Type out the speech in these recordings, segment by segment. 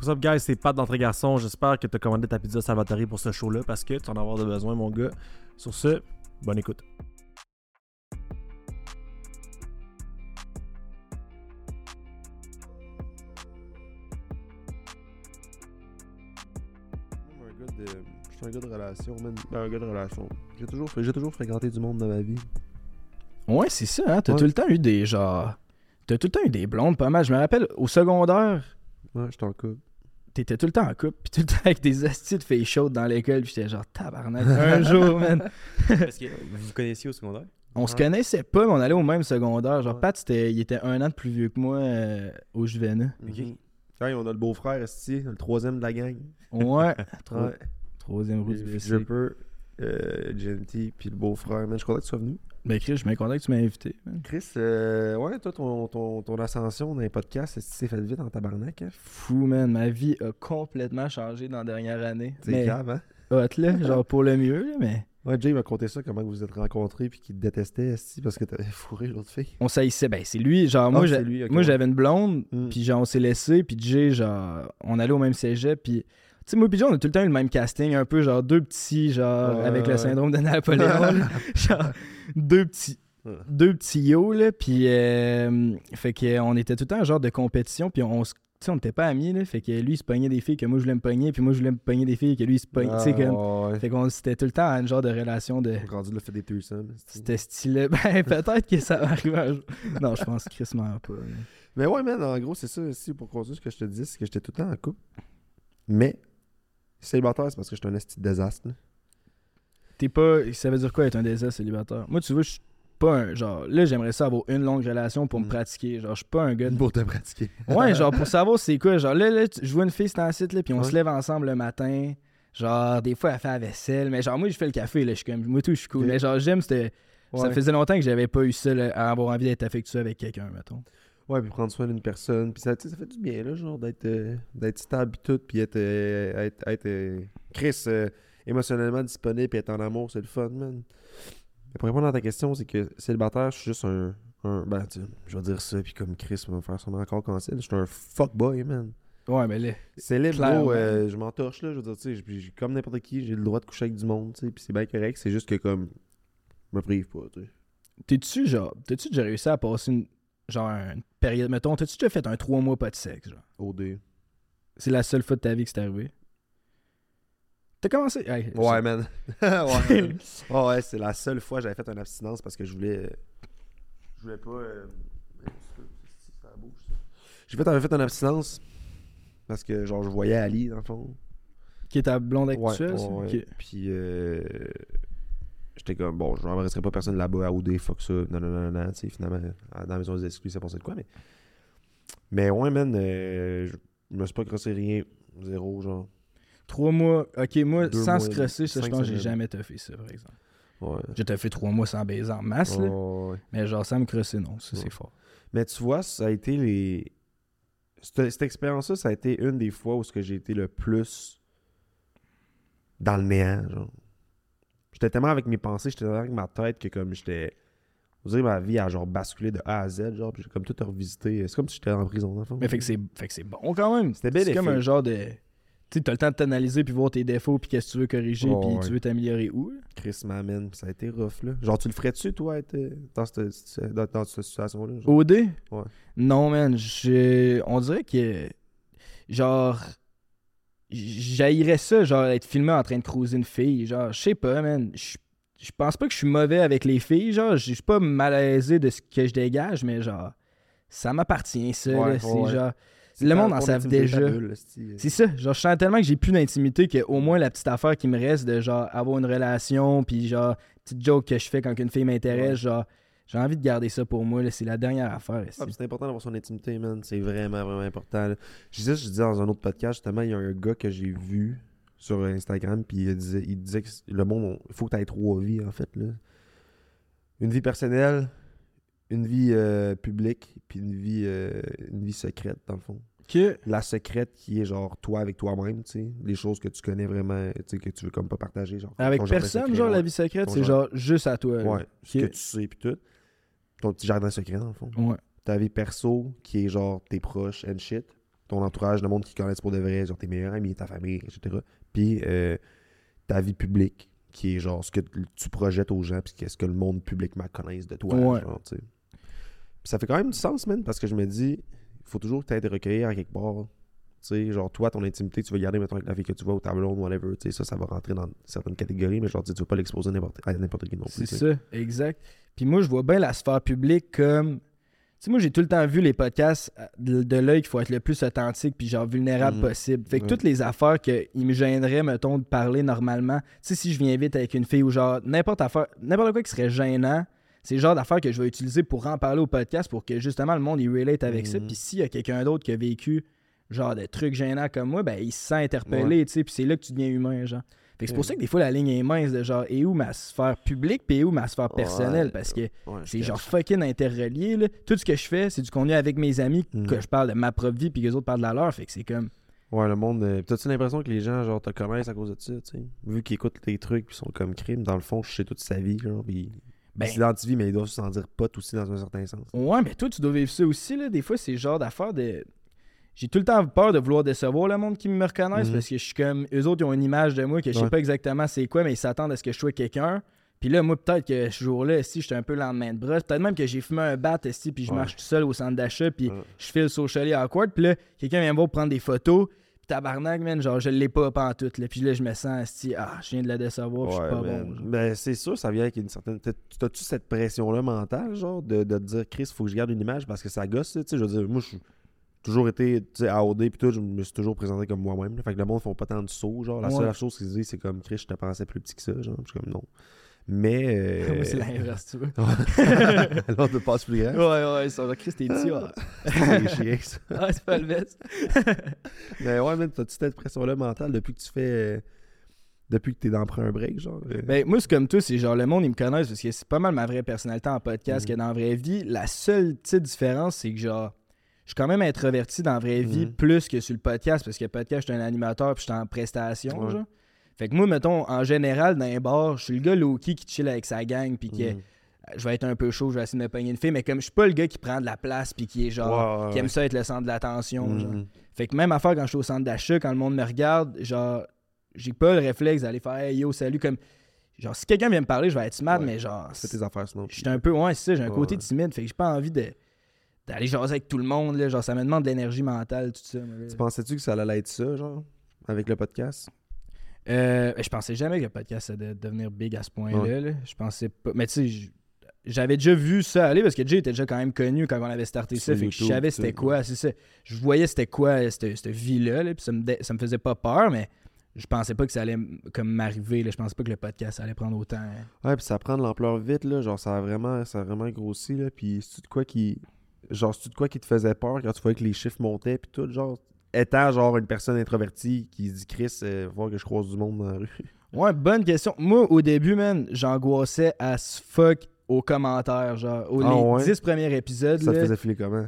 What's up, guys? C'est Pat d'entrée garçon. J'espère que tu as commandé ta pizza Salvatore pour ce show-là parce que tu en as avoir de besoin, mon gars. Sur ce, bonne écoute. suis un gars de relation, man. Ben, un gars de relation. J'ai toujours, j'ai toujours fréquenté du monde dans ma vie. Ouais, c'est ça, hein. T'as Ouais. tout le temps eu des genre. T'as tout le temps eu des blondes, pas mal. Je me rappelle, au secondaire, Ouais, j'étais en couple. T'étais tout le temps en couple, puis tout le temps avec des hosties de filles chaudes dans l'école, puis j'étais genre tabarnak. Un jour, man. Parce que vous vous connaissiez au secondaire? On se connaissait pas, mais on allait au même secondaire. Genre, Ouais. Pat, c'était- il était un an de plus vieux que moi euh, au Juvena. Ok. Mhm. Hey, on a le beau-frère, Esti, le troisième de la gang. Ouais. Tro- Ouais. Troisième roue du Le bicycle. Dripper, euh, Genty, puis le beau-frère. Man, je content que tu sois venu. Ben, Chris, je suis bien content que tu m'as invité. man. Chris, euh, ouais, toi, ton, ton, ton ascension dans les podcasts, que c'est fait vite en tabarnak? Hein? Fou, man. Ma vie a complètement changé dans la dernière année. C'est Mais grave, hein? hot, là. Genre, pour le mieux, là, mais. Ouais, Jay m'a conté ça, comment vous vous êtes rencontrés, puis qu'il te détestait, Esti, parce que t'avais fourré l'autre fille. On s'haïssait. Ben, c'est lui. Genre, moi, Ah, j'a- c'est lui, ok, moi ouais. j'avais une blonde, Mm. puis genre, on s'est laissé, puis Jay, genre, on allait au même cégep, puis. Sais, moi, Jay, on a tout le temps eu le même casting, un peu genre deux petits, genre, Ouais, avec le syndrome de Napoléon. là. genre, deux petits. Ouais. Deux petits yo, là, puis. euh, fait qu'on était tout le temps un genre de compétition, puis on se. Tu sais, on n'était pas amis, là. Fait que lui, il se pognait des filles que moi, je voulais me pogner, puis moi, je voulais me pogner des filles que lui, il se pognait. tu sais, Ah, comme. ouais. Fait qu'on c'était tout le temps un genre de relation de. Rendu là, fait des threesomes. C'était stylé. Ben, peut-être que ça va arriver un jour. Non, je pense crissement pas. là. Mais ouais, man, en gros, c'est ça aussi pour continuer ce que je te dis, c'est que j'étais tout le temps en couple. Mais, célibataire, c'est parce que j'étais un esti de désastre. là. T'es pas. Ça veut dire quoi être un désert célibataire? Moi, tu vois, je suis pas un. Genre, là, j'aimerais ça avoir une longue relation pour me Mm. pratiquer. Genre, je suis pas un gars. de- Pour te pratiquer. Ouais, genre, pour savoir c'est quoi. Genre, là, là tu- je vois une fille, c'est en site, là, puis on Ouais. se lève ensemble le matin. Genre, des fois, elle fait la vaisselle. Mais genre, moi, je fais le café, là. Je suis comme. Moi, tout, je suis cool. Ok. Mais genre, j'aime, c'était. Ça Ouais. faisait longtemps que j'avais pas eu ça, là, à avoir envie d'être affectueux avec quelqu'un, mettons. Ouais, puis prendre soin d'une personne. Puis ça, ça fait du bien, là, genre, d'être euh, stable et tout. Puis être. euh, être, être, euh, Chris, euh, émotionnellement disponible puis être en amour, c'est le fun, man. Mais pour répondre à ta question, c'est que célibataire, je suis juste un. un ben, tu je vais dire ça, puis comme Chris va me faire sûrement encore cancel. Je suis un fuckboy, man. Ouais, mais là. Célèbre, gros, euh, je m'entorche là, je veux dire, tu sais, comme n'importe qui, j'ai le droit de coucher avec du monde, tu sais, puis c'est bien correct, c'est juste que comme, je me prive pas, tu sais. T'es-tu, genre. T'as-tu déjà réussi à passer une. Genre, une période. Mettons, t'as-tu déjà fait un trois mois pas de sexe, genre? OD. C'est la seule fois de ta vie que c'est arrivé? T'as commencé? Hey, Ouais, man. ouais, man. Ouais, ouais, c'est la seule fois que j'avais fait une abstinence parce que je voulais, euh, je voulais pas, euh, ça. J'ai fait, j'avais fait une abstinence parce que, genre, je voyais Ali, dans le fond. Qui est ta blonde actuelle, ouais. Puis, euh, j'étais comme, bon, je n'embrasserai pas personne là-bas à OD, fuck ça, non, non, non, non, tu sais, finalement, dans la maison des exclus, ça pensait de quoi, mais. Mais ouais, man, euh, je me suis pas crossé rien, zéro, genre. Trois mois. Ok, moi, Deux sans mois, se crosser, ça, je pense que j'ai jamais toffé ça, par exemple. Ouais. J'ai toffé trois mois sans baiser en masse, là. Ouais, ouais. Mais genre, sans me crosser, non. Ça, Ouais. c'est fort. Mais tu vois, ça a été les. Cette, cette expérience-là, ça a été une des fois où j'ai été le plus dans le néant, genre. J'étais tellement avec mes pensées, j'étais tellement avec ma tête que comme j'étais. Vous savez, ma vie a genre basculé de A à Z, genre, j'ai comme tout revisité. C'est comme si j'étais en prison, dans le fond. Mais fait que c'est fait que c'est bon quand même. C'était bel C'est comme un genre de. Tu sais, t'as le temps de t'analyser puis voir tes défauts puis qu'est-ce que tu veux corriger Oh, puis ouais. tu veux t'améliorer où. Chris m'amène, ça a été rough, là. Genre, tu le ferais-tu, toi, être euh, dans cette, dans, dans cette situation-là? OD? Ouais. Non, man. j'ai- On dirait que. Genre. J'haïrais ça, genre, être filmé en train de cruiser une fille. Genre, je sais pas, man. Je pense pas que je suis mauvais avec les filles. Genre, je suis pas malaisé de ce que je dégage, mais genre. Ça m'appartient, ça. Ouais. C'est ouais, genre. Le monde en savent déjà. C'est ça. Genre, je sens tellement que j'ai plus d'intimité qu'au moins la petite affaire qui me reste de genre avoir une relation, puis genre, petite joke que je fais quand une fille m'intéresse, Ouais. genre, j'ai envie de garder ça pour moi. C'est la dernière affaire. Ah, c'est important d'avoir son intimité, man. C'est vraiment, vraiment important. là. Je disais, je disais dans un autre podcast, justement, il y a un gars que j'ai vu sur Instagram, puis il disait, il disait que le monde, il faut que tu aies trois vies, en fait. Là. Une vie personnelle, une vie euh, publique, puis une vie, euh, une vie secrète, dans le fond. Que La secrète qui est genre toi avec toi-même, tu sais. Les choses que tu connais vraiment, tu sais, que tu veux comme pas partager. Genre, avec personne, secret, genre, la vie secrète, c'est genre- juste à toi. Ouais, ce que tu sais, puis tout. Ton petit jardin secret, dans le fond Ouais. ta vie perso qui est genre tes proches and shit. ton entourage, le monde qui connaissent pour de vrai, genre tes meilleurs amis, ta famille, etc. Puis euh, ta vie publique, qui est genre ce que tu projettes aux gens, puis qu'est-ce que le monde publiquement connaisse de toi. Ouais. genre, ça fait quand même du sens, man, parce que je me dis, il faut toujours que tu aies recueillir à quelque part. Tu sais, genre, toi, ton intimité, tu vas garder, mettons, avec la fille que tu vois au tableau, whatever. Tu sais, ça, ça va rentrer dans certaines catégories, mais genre, tu tu vas pas l'exposer à n'importe qui non plus. C'est ça, exact. Puis moi, je vois bien la sphère publique comme. Tu sais, moi, j'ai tout le temps vu les podcasts euh, de, de l'œil qu'il faut être le plus authentique puis genre vulnérable Mhm. possible. Fait que toutes les affaires qu'il me gênerait, mettons, de parler normalement. Tu sais, si je viens vite avec une fille ou genre n'importe affaire, n'importe quoi qui serait gênant, c'est le genre d'affaires que je vais utiliser pour en parler au podcast pour que justement le monde il relate avec ça. Mhm. Puis s'il y a quelqu'un d'autre qui a vécu genre des trucs gênants comme moi, ben il se sent interpellé, tu sais, puis c'est là que tu deviens humain, genre. Fait que c'est pour Ouais. ça que des fois la ligne est mince de genre et où ma sphère publique puis et où ma sphère personnelle Ouais. parce que Ouais, c'est genre fucking interrelié là. Tout ce que je fais, c'est du contenu avec mes amis Mhm. que je parle de ma propre vie puis que les autres parlent de la leur, fait que c'est comme Ouais, le monde. euh, T'as-tu l'impression que les gens, genre, te connaissent à cause de ça, tu sais? Vu qu'ils écoutent tes trucs, puis sont comme crime, dans le fond, je sais toute sa vie, genre, puis. Ben- Ils s'identifient, mais ils doivent s'en dire pote aussi dans un certain sens. Ouais, mais toi, tu dois vivre ça aussi, là. Des fois, c'est genre d'affaire de. J'ai tout le temps peur de vouloir décevoir le monde qui me reconnaisse Mhm. parce que je suis comme. Eux autres, ils ont une image de moi que je sais Ouais. pas exactement c'est quoi, mais ils s'attendent à ce que je sois quelqu'un. Puis là, moi, peut-être que ce jour-là, si j'étais un peu lendemain de brosse, peut-être même que j'ai fumé un bat, si, puis je Ouais. marche tout seul au centre d'achat, puis Ouais. je file socially awkward, puis là, quelqu'un vient me voir prendre des photos, puis tabarnak, man, genre, je l'ai pas pantoute, là. Puis là, je me sens, esti, ah, je viens de la décevoir, puis je suis pas bon. genre. Ben, c'est sûr, ça vient avec une certaine. t'as- T'as-tu cette pression-là mentale, genre, de, de te dire, Chris, faut que je garde une image parce que ça gosse, tu sais? Je veux dire, moi, je suis toujours été, AOD, puis tout, je me suis toujours présenté comme moi-même. Fait que le monde font pas tant de sauts, genre. La Ouais. seule chose qu'ils disent, c'est comme, Chris, je te pensais plus petit que ça, genre. Je suis comme, non. Mais. euh, c'est l'inverse, tu vois. L'autre passe plus grand. Ouais, ouais, ça va, Chris, t'es petit, ouais. C'est chiant, ça. Ah, c'est pas le best. Mais ouais, man, t'as-tu cette pression-là mentale depuis que tu fais. euh, depuis que t'es dans un break, genre? euh? Ben, moi, c'est comme toi, c'est genre le monde, ils me connaissent parce que c'est pas mal ma vraie personnalité en podcast Mhm. que dans la vraie vie. La seule petite différence, c'est que genre, suis quand même introverti dans la vraie vie Mhm. plus que sur le podcast parce que le podcast, je suis un animateur puis je suis en prestation, Ouais. genre. Fait que moi, mettons, en général, dans un bar, je suis le gars low-key qui chill avec sa gang puis que Mhm. je vais être un peu chaud, je vais essayer de me pogner une fille, mais comme je suis pas le gars qui prend de la place puis qui est genre, qui aime ça être le centre de l'attention. Mhm. Fait que même affaire quand je suis au centre d'achat, quand le monde me regarde, genre, j'ai pas le réflexe d'aller faire hey, yo, salut. Comme, genre, si quelqu'un vient me parler, je vais être smart, Ouais. mais genre, Fais tes affaires sinon. je suis un peu, ouais, c'est ça, j'ai un Ouais, côté timide, fait que j'ai pas envie de d'aller jaser avec tout le monde, là, genre, ça me demande de l'énergie mentale, tout ça. Tu pensais-tu que ça allait être ça, genre? Avec le podcast? Euh, je pensais jamais que le podcast allait devenir big à ce point-là. Ouais. là. Je pensais pas. Mais tu sais, j'avais déjà vu ça aller parce que Jay était déjà quand même connu quand on avait starté ça. Fait que je savais c'était quoi. C'est ça. Je voyais c'était quoi cette, cette vie-là. là, puis ça me, ça me faisait pas peur, mais je pensais pas que ça allait comme m'arriver. Je pensais pas que le podcast allait prendre autant. hein. Ouais, puis ça prend de l'ampleur vite, là. Genre, ça a vraiment, ça a vraiment grossi, là. Puis c'est-tu de quoi qui. Genre, c'est-tu de quoi qui te faisait peur quand tu voyais que les chiffres montaient, puis tout, genre. Étant, genre, une personne introvertie qui dit, Chris, euh, voir que je croise du monde dans la rue. Ouais, bonne question. Moi, au début, man, j'angoissais à ce fuck aux commentaires. Genre, aux Ah les ouais? 10 premiers épisodes. Ça te faisait filer comment?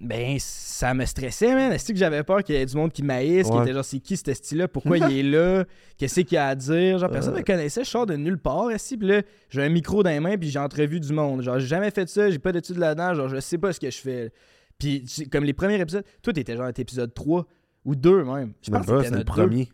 Ben, ça me stressait, man. Est-ce que j'avais peur qu'il y ait du monde qui maïsse, qui Ouais. était genre, c'est qui ce style-là, pourquoi il est là, qu'est-ce qu'il a à dire? Genre, personne ne Euh. me connaissait, je sors de nulle part, ici, puis là, j'ai un micro dans les mains, puis j'ai entrevu du monde. Genre, j'ai jamais fait ça, j'ai pas d'études là-dedans, genre, je sais pas ce que je fais. Puis, comme les premiers épisodes, toi, t'étais genre à épisode 3 ou 2 même. Je pense que c'était le premier.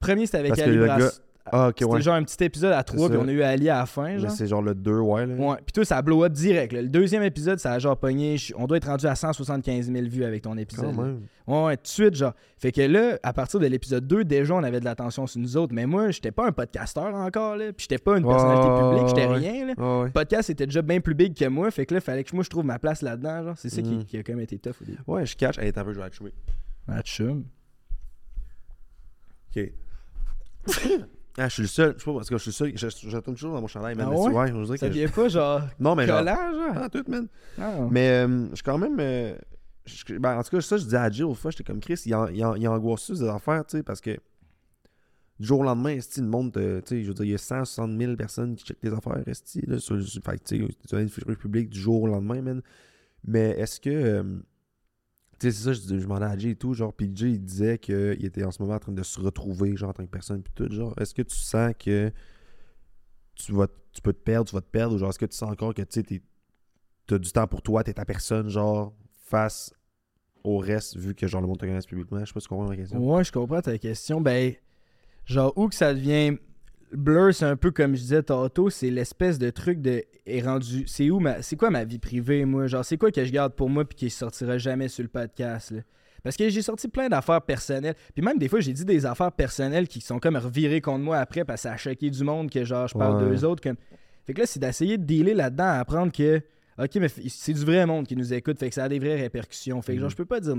Premier, c'était avec Parce Ali Brass. Ah, ok, C'était ouais. genre un petit épisode à 3, C'est puis ça. on a eu Ali à la fin, genre. c'est genre le 2, ouais, là. Ouais, puis toi, ça blow up direct. là. Le deuxième épisode, ça a genre pogné. On doit être rendu à 175 000 vues avec ton épisode. Quand là. même. Ouais, ouais, tout de suite, genre. Fait que là, à partir de l'épisode 2, déjà, on avait de l'attention sur nous autres. Mais moi, j'étais pas un podcasteur encore, là. Puis j'étais pas une personnalité publique, j'étais ouais. rien, là. Ah, ouais. Le podcast était déjà bien plus big que moi. Fait que là, fallait que moi, je trouve ma place là-dedans, genre. C'est ça qui, Mm. qui a quand même été tough au début. Ouais, je catch. Hey, t'as vu, je vais jouer. Ah. Ok. Ah, je suis le seul. Je sais pas parce que je suis le seul. Retourne toujours dans mon chandail, man. Ah ouais? on dirait Ça que je- devient pas, genre, Non, mais genre. collant, genre? Ah, tout, man. Ah. Mais euh, je suis quand même. euh, je- ben, en tout cas, ça, je disais à Jill, autrefois, j'étais comme Chris, il, en- il, en- il angoisse des affaires, tu sais, parce que du jour au lendemain, esti, le monde, euh, tu sais, je veux dire, il y a 160 000 personnes qui checkent tes affaires, esti, là, sur, sur- fait tu sais, tu as une figure publique du jour au lendemain, man. Mais est-ce que. Tu sais, c'est ça, je, je demandais à Jay et tout, genre, puis Jay, il disait qu'il était en ce moment en train de se retrouver, genre, en tant que personne, puis tout, genre, est-ce que tu sens que tu, vas, tu peux te perdre, tu vas te perdre, ou genre, est-ce que tu sens encore que, tu sais, t'as du temps pour toi, t'es ta personne, genre, face au reste, vu que genre le monde te connaisse publiquement? Je sais pas si tu comprends ma question. Ouais, je comprends ta question. Ben, genre, où que ça devient. Blur, c'est un peu comme je disais tantôt, c'est l'espèce de truc de. est rendu. C'est où ma. C'est quoi ma vie privée, moi? Genre, c'est quoi que je garde pour moi puis qui sortira jamais sur le podcast, là? Parce que j'ai sorti plein d'affaires personnelles. Puis même des fois, j'ai dit des affaires personnelles qui sont comme revirées contre moi après parce que ça a choqué du monde que genre je parle Ouais. d'eux autres. Comme... Fait que là, c'est d'essayer de dealer là-dedans, à apprendre que. Ok, mais c'est du vrai monde qui nous écoute, fait que ça a des vraies répercussions. Fait que genre, Mhm. je peux pas dire.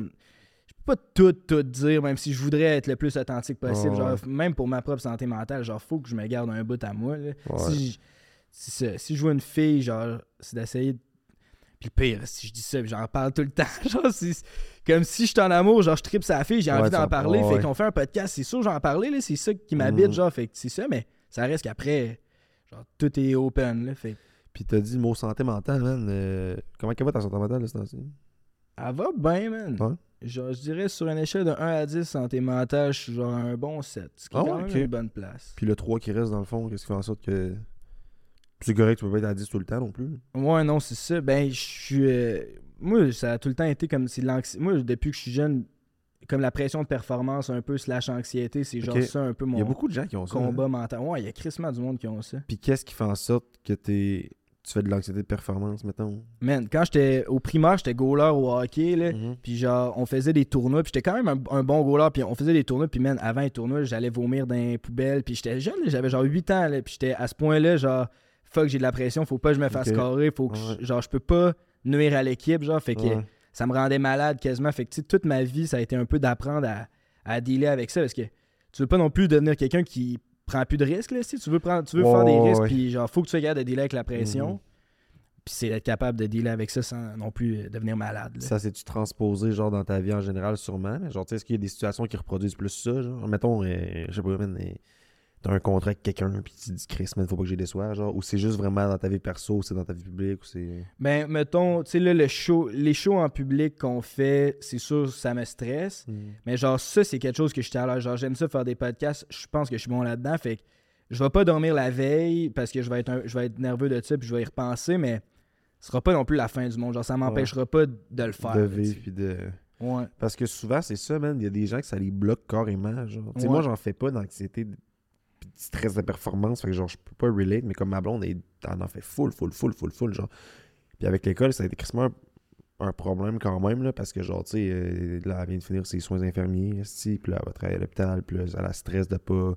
Pas tout, tout dire, même si je voudrais être le plus authentique possible. Genre, même pour ma propre santé mentale, genre, faut que je me garde un bout à moi. Ouais. Si, je, si, ça- si je vois une fille, genre, c'est d'essayer de. Puis le pire, si je dis ça, j'en parle tout le temps. genre, comme si je suis en amour, genre, je tripe sa fille, j'ai Ouais, envie d'en en- parler. fait ouais. qu'on fait un podcast, c'est sûr, j'en parlais, là, c'est ça qui m'habite, Mhm. genre, fait que c'est ça, mais ça reste qu'après, genre, tout est open, là. Fait Puis t'as dit le mot santé mentale, man. euh, comment qu'elle va ta santé mentale, là, ce temps-ci? Elle va bien, man. Ouais. Genre, je dirais sur une échelle de 1 à 10, santé mentale, je suis genre un bon 7. Ce qui est Ah quand même une bonne place. Puis le 3 qui reste dans le fond, qu'est-ce qui fait en sorte que. C'est correct, tu peux pas être à 10 tout le temps non plus. Ouais, non, c'est ça. Ben, je suis. euh, Moi, ça a tout le temps été comme si l'anxiété. Moi, depuis que je suis jeune, comme la pression de performance, un peu, slash anxiété, c'est genre ça un peu mon Il y a beaucoup de gens qui ont ça. hein. combat mental. Ouais, il y a crissement du monde qui ont ça. Puis qu'est-ce qui fait en sorte que t'es. Tu fais de l'anxiété de performance, mettons? Man, quand j'étais au primaire, j'étais goaler au hockey, là. Mhm. Puis genre, on faisait des tournois, puis j'étais quand même un, un bon goaler, puis on faisait des tournois, puis man, avant les tournois, j'allais vomir dans les poubelles, puis j'étais jeune, j'avais genre 8 ans, là, puis j'étais à ce point-là, genre, fuck, j'ai de la pression, faut pas que je me fasse Ok. carrer, faut que, Ouais. je- genre, je peux pas nuire à l'équipe, genre, fait que Ouais. ça me rendait malade quasiment, fait que, tu sais, toute ma vie, ça a été un peu d'apprendre à, à dealer avec ça, parce que tu veux pas non plus devenir quelqu'un qui prend plus de risques, là, si tu veux prendre, tu veux faire des risques, puis genre, faut que tu sois capable de dealer avec la pression. Mhm. Puis c'est d'être capable de dealer avec ça sans non plus euh, devenir malade. là. Ça s'est-tu transposé, genre, dans ta vie en général, sûrement? Mais genre, tu sais, est-ce qu'il y a des situations qui reproduisent plus ça, genre? Mettons, euh, je sais pas, man, euh, t'as un contrat avec quelqu'un, puis tu te dis, Chris, man, faut pas que j'ai des soirs, genre? Ou c'est juste vraiment dans ta vie perso, c'est dans ta vie publique, ou c'est... Ben, mettons, tu sais, là, le show, les shows en public qu'on fait, c'est sûr, ça me stresse. Mais genre, ça, c'est quelque chose que j'étais à l'aise. Genre, j'aime ça faire des podcasts. Je pense que je suis bon là-dedans. Fait que je vais pas dormir la veille parce que je vais être, un- je vais être nerveux de ça puis je vais y repenser, mais ce sera pas non plus la fin du monde. Genre, ça m'empêchera pas de le faire. de vivre, puis de... Ouais. Parce que souvent, c'est ça, man. Il y a des gens que ça les bloque carrément. Genre. Ouais. Moi, j'en fais pas d'anxiété stress de performance. Fait que genre, je peux pas relate, mais comme ma blonde, elle en fait full, full, full, full, full. Genre. Puis avec l'école, ça a été crissement un, problème quand même, là, parce que genre, tu sais, euh, là, elle vient de finir ses soins infirmiers, puis là, elle va travailler à l'hôpital, puis là, elle a stress de pas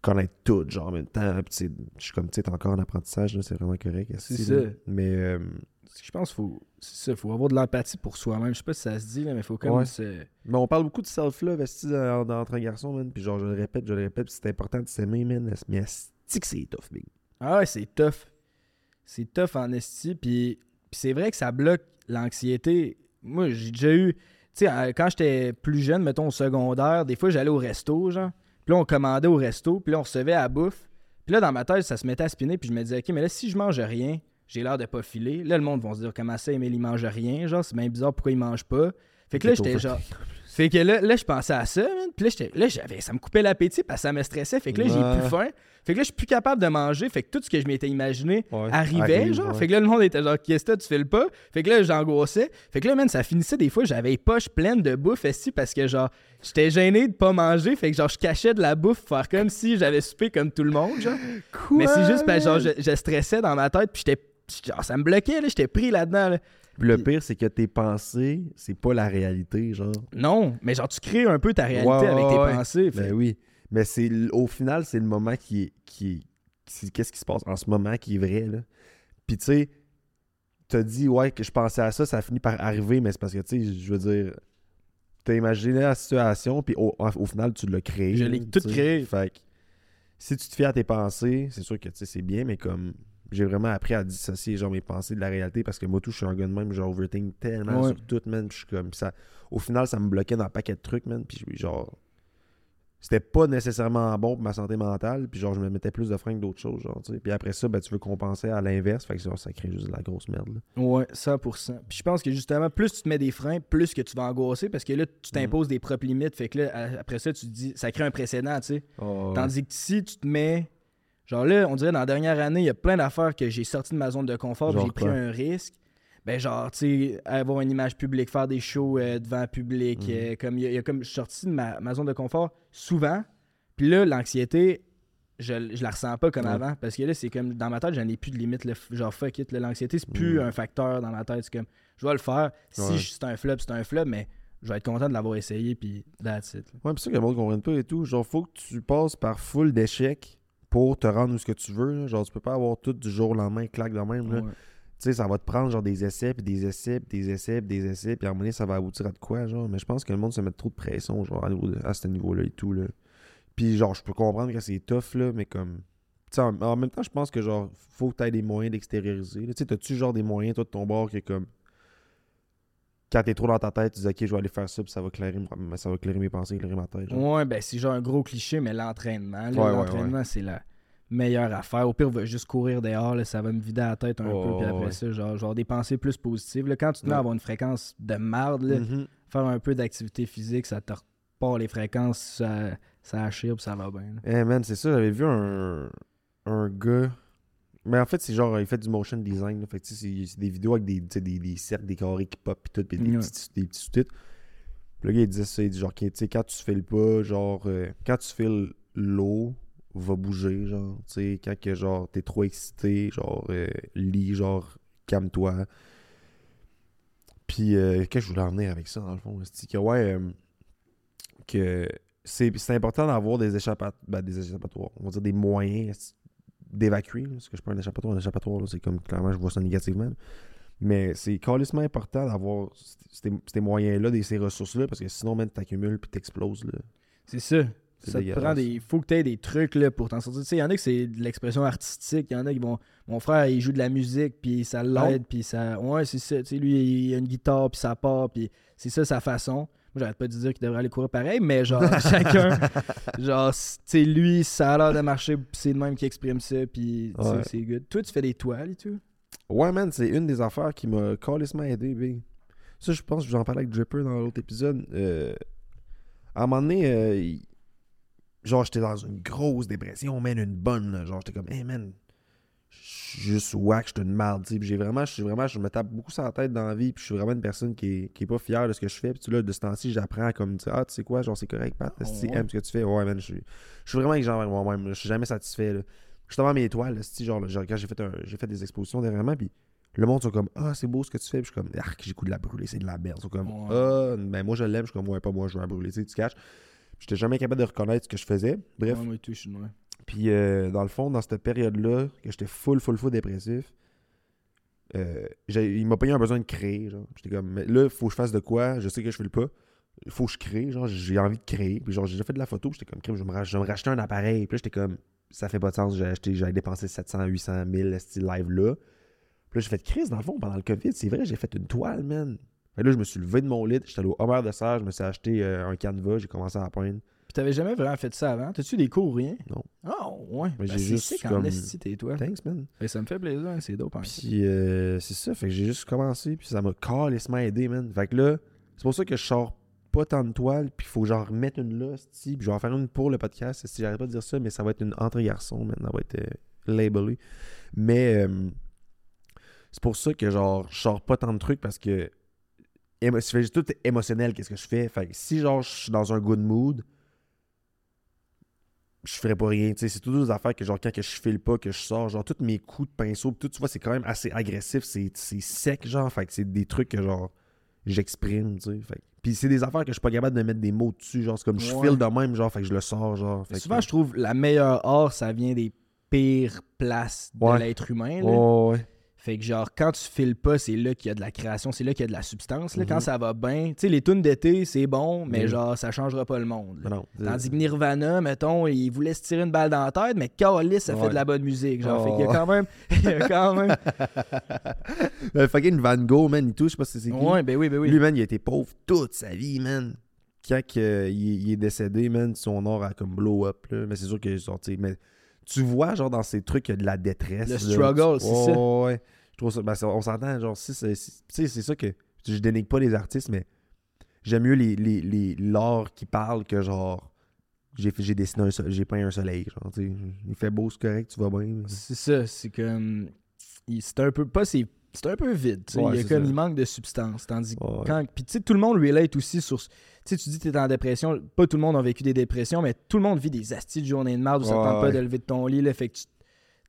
connaître tout, genre, en même temps. Puis je suis comme, tu sais, t'es encore en apprentissage, là, c'est vraiment correct. C'est ça. Mais, euh, Je pense qu'il faut, c'est ça, faut avoir de l'empathie pour soi-même. Je sais pas si ça se dit, là, mais il faut comme Ouais. se... Mais on parle beaucoup de self-love dans Entre un garçon, man. Puis genre, je le répète, je le répète, c'est important de s'aimer, man. Mais esti que c'est tough, big? Ah ouais, c'est tough. C'est tough en esti. Puis, puis c'est vrai que ça bloque l'anxiété. Moi, j'ai déjà eu. Tu sais, euh, quand j'étais plus jeune, mettons au secondaire, des fois j'allais au resto, genre. Puis là, on commandait au resto, puis là, on recevait à la bouffe. Puis là, dans ma tête, ça se mettait à spinner, puis je me disais, OK, mais là, si je mange rien, j'ai l'air de pas filer. Là, le monde va se dire, comment ça, Emile, il mange rien, genre, c'est bien bizarre, pourquoi il mange pas? Fait que là, j'étais genre. Fait que là, là je pensais à ça, man. Puis là, j'avais, ça me coupait l'appétit parce que ça me stressait. Fait que là, j'ai plus faim. Fait que là, je suis plus capable de manger. Fait que tout ce que je m'étais imaginé Ouais. arrivait, Arrive, genre. ouais. Fait que là, le monde était genre, qu'est-ce que tu fais le pas? Fait que là, j'angoissais. Fait que là, man, ça finissait des fois, j'avais les poches pleines de bouffe, esti, parce que genre, j'étais gêné de pas manger. Fait que genre, je cachais de la bouffe, faire comme si j'avais soupé comme tout le monde, genre. Mais c'est juste parce que genre, je, je stressais dans ma tête, puis j'étais. Genre, ça me bloquait, là, j'étais pris là-dedans, là. Le pire, c'est que tes pensées, c'est pas la réalité, genre. Non, mais genre, tu crées un peu ta réalité Ouais, avec tes ouais. pensées. fait- Ben oui. Mais c'est au final, c'est le moment qui est. Qui, Qu'est-ce qui se passe en ce moment qui est vrai, là. Puis tu sais, t'as dit, ouais, que je pensais à ça, ça a fini par arriver, mais c'est parce que, tu sais, je veux dire, t'as imaginé la situation, puis au, au final, tu l'as créé. Je l'ai tout créé. Fait que, si tu te fies à tes pensées, c'est sûr que, tu sais, c'est bien, mais comme. J'ai vraiment appris à dissocier genre mes pensées de la réalité parce que moi tout je suis un gars de même genre overthink tellement Ouais. sur tout man puis je suis comme ça au final ça me bloquait dans un paquet de trucs man puis je- genre c'était pas nécessairement bon pour ma santé mentale puis genre je me mettais plus de freins que d'autres choses genre tu sais puis après ça ben tu veux compenser à l'inverse fait que genre, ça crée juste de la grosse merde là. Ouais, 100%. Puis je pense que justement, plus tu te mets des freins, plus que tu vas angoisser parce que là, tu t'imposes des propres limites. Fait que là, après ça, tu te dis, ça crée un précédent, tu sais. Tandis que si tu te mets. Genre là, on dirait dans la dernière année, il y a plein d'affaires que j'ai sorti de ma zone de confort, puis j'ai pris un risque. ben genre, tu sais, avoir une image publique, faire des shows euh, devant public, Mhm. euh, comme il y, a- il y a comme je suis sorti de ma, ma zone de confort souvent. Puis là, l'anxiété, je, je la ressens pas comme Ouais. avant parce que là, c'est comme dans ma tête, j'en ai plus de limite. là, genre, fuck it, l'anxiété, c'est plus Mhm. un facteur dans ma tête. C'est comme, je vais le faire. Si Ouais. c'est un flop, c'est un flop, mais je vais être content de l'avoir essayé, puis that's it. là. Ouais, pis ça que le monde comprenne pas et tout. Genre, faut que tu passes par full d'échecs pour te rendre où ce que tu veux. là. Genre, tu peux pas avoir tout du jour au lendemain, claque de même. là. Ouais. Tu sais, ça va te prendre genre des essais, puis des essais, puis des essais, puis des essais, puis à un moment donné, ça va aboutir à de quoi, genre. Mais je pense que le monde se met trop de pression, genre, à, ce niveau-là et tout, là. Puis genre, je peux comprendre que c'est tough, là, mais comme... Tu sais, en, en même temps, je pense que genre, faut que tu aies des moyens d'extérioriser. Tu sais, t'as-tu genre des moyens, toi, de ton bord, qui est comme... Quand t'es trop dans ta tête, tu dis, OK, je vais aller faire ça, puis ça va clairer, m- ça va clairer mes pensées, clairer ma tête, genre. Ouais, ben c'est genre un gros cliché, mais l'entraînement, là, Ouais, ouais, l'entraînement, c'est la meilleure affaire. Au pire, on va juste courir dehors, là, ça va me vider la tête un Oh, peu, puis après ça, genre, genre des pensées plus positives. là. Quand tu te mets à avoir une fréquence de marde, là, Mhm. faire un peu d'activité physique, ça te repart les fréquences, ça, ça achire, puis ça va bien. Eh man, c'est ça, j'avais vu un, un gars. Mais en fait, c'est genre, il fait du motion design. là. Fait que c'est des vidéos avec des, des, des cercles, des carrés qui pop, pis tout, pis des, Ouais. petits, des petits sous-titres. Puis le gars, il disait ça, il dit genre, tu sais, quand tu files pas, genre, euh, quand tu files l'eau, va bouger, genre, tu sais, quand que, genre, t'es trop excité, genre, euh, lis, genre, calme-toi. Puis, euh, qu'est-ce que je voulais en venir avec ça, dans le fond? C'est que, ouais, euh, que c'est important d'avoir des échappatoires, des échappatoires, on va dire des moyens d'évacuer, parce que je prends un échappatoire, un échappatoire, c'est comme, clairement, je vois ça négativement. là. Mais c'est carrément important d'avoir ces moyens-là, ces ressources-là, parce que sinon, même, t'accumules puis t'exploses. C'est ça. Ça te prend des. Faut que tu aies des trucs là, pour t'en sortir. Tu sais, il y en a que c'est de l'expression artistique. Il y en a qui vont. Mon frère, il joue de la musique, puis ça l'aide, puis ça. Ouais, c'est ça. Tu sais, lui, il a une guitare, puis ça part, puis c'est ça sa façon. Moi, j'arrête pas de dire qu'il devrait aller courir pareil, mais genre, chacun. Genre, tu sais, lui, ça a l'air de marcher, c'est le même qui exprime ça, puis Ouais. c'est good. Toi, tu fais des toiles et tout? Ouais, man, c'est une des affaires qui m'a carrément aidé. Ça, je pense que je vous en parlais avec Dripper dans l'autre épisode. Euh, à un moment donné, euh, genre, j'étais dans une grosse dépression, man, une bonne. là. Genre, j'étais comme, hey, man, je suis juste whack, je suis une merde. Puis j'ai vraiment, je suis vraiment, je me tape beaucoup sur la tête dans la vie, puis je suis vraiment une personne qui est, qui est pas fière de ce que je fais. Puis tu là, de ce temps-ci, j'apprends à comme, ah, tu sais quoi, genre, c'est correct, Pat, Ah, si ouais. aimes ce que tu fais. Ouais, man, je suis, je suis vraiment exigeant avec moi-même, je suis jamais satisfait, là. Je suis devant mes étoiles, là, genre, là, genre, quand j'ai fait, un- j'ai fait des expositions dernièrement, puis le monde sont comme Ah, c'est beau ce que tu fais. Puis je suis comme Ah, j'ai goût de la brûler, c'est de la merde. Ils sont comme Ouais. Ah, ben moi je l'aime. Je suis comme Ouais, pas moi, je veux la brûler. Tu sais, tu caches. J'étais jamais capable de reconnaître ce que je faisais. Bref. Ouais, moi, tout, je suis. Puis euh, dans le fond, dans cette période-là, que j'étais full, full, full dépressif, euh, j'ai- il m'a pas eu un besoin de créer. J'étais comme Mais là, faut que je fasse de quoi? Je sais que je fais le pas. Il faut que je crée. Genre, j'ai envie de créer. Puis genre, j'ai déjà fait de la photo. J'étais comme je me, je me racheter un appareil. Puis j'étais comme Ça fait pas de sens. J'ai acheté, j'avais dépensé 700, 800 000 style live là. Puis là, j'ai fait crise dans le fond pendant le COVID. C'est vrai, j'ai fait une toile, man. Fait là, je me suis levé de mon lit. J'étais allé au Homer de Serre. Je me suis acheté euh, un canevas. J'ai commencé à peindre. Puis t'avais jamais vraiment fait ça avant. T'as-tu des cours ou rien? Non. Ah, ouais. Ben, j'ai juste sick en comme- tes toiles. Thanks, man. Ben, ça me fait plaisir, hein, c'est dope. en fait. Puis euh, c'est ça, fait que j'ai juste commencé, puis ça m'a carrément aidé, man. Fait que là, c'est pour ça que je sors pas tant de toiles, puis il faut genre remettre une là, puis je vais en faire une pour le podcast, si j'arrête pas de dire ça, mais ça va être une entre garçons, man. Ça va être euh, labelé. Mais euh, c'est pour ça que genre, je sors pas tant de trucs parce que émo- tout émotionnel, qu'est-ce que je fais. Fait que si genre, je suis dans un good mood, je ferais pas rien. tu sais, C'est toutes des affaires que, genre, quand que je file pas, que je sors, genre, tous mes coups de pinceau, tout, tu vois, c'est quand même assez agressif, c'est c'est sec, genre. Fait que c'est des trucs que, genre, j'exprime, tu sais. Fait Puis c'est des affaires que je suis pas capable de mettre des mots dessus, genre, c'est comme je Ouais. file de même, genre, fait que je le sors, genre. Fait Souvent, que- je trouve la meilleure art, ça vient des pires places de Ouais. l'être humain. là. Ouais, ouais. Fait que genre, quand tu files pas, c'est là qu'il y a de la création, c'est là qu'il y a de la substance. là. Mhm. Quand ça va bien, tu sais, les tunes d'été, c'est bon, mais Mhm. genre, ça changera pas le monde. non. Tandis que Nirvana, mettons, il voulait se tirer une balle dans la tête, mais Carlis, ça fait de la bonne musique. Genre, Oh. fait qu'il y a quand même. il y a quand même... Euh, fucking Van Gogh, man, il touche, je sais pas si c'est qui. ouais, ben oui, ben oui. Lui, man, il été pauvre toute sa vie, man. Quand que, il, il est décédé, man, son or a comme blow up, là. Mais c'est sûr qu'il est sorti. Mais tu vois, genre, dans ces trucs, il y a de la détresse. Le là. struggle, Tu- c'est ça. Ouais. Je trouve ça. ben, on s'entend, genre, si c'est. c'est ça que. Je dénigre pas les artistes, mais j'aime mieux les, les, les, l'art qui parle que, genre. J'ai, j'ai dessiné un so- j'ai peint un soleil, genre, tu sais. Il fait beau, c'est correct, tu vas bien. mais- C'est ça, c'est comme. C'est un peu. Pas ses c'est un peu vide. tu. Ouais, il, y a c'est comme, il manque de substance. Tandis que Ouais. quand. Puis tu sais, tout le monde relate aussi sur. Tu sais, tu dis que t'es en dépression. Pas tout le monde a vécu des dépressions, mais tout le monde vit des astis de journée de merde où ça Ouais, tente pas de lever de ton lit. Là, fait que tu,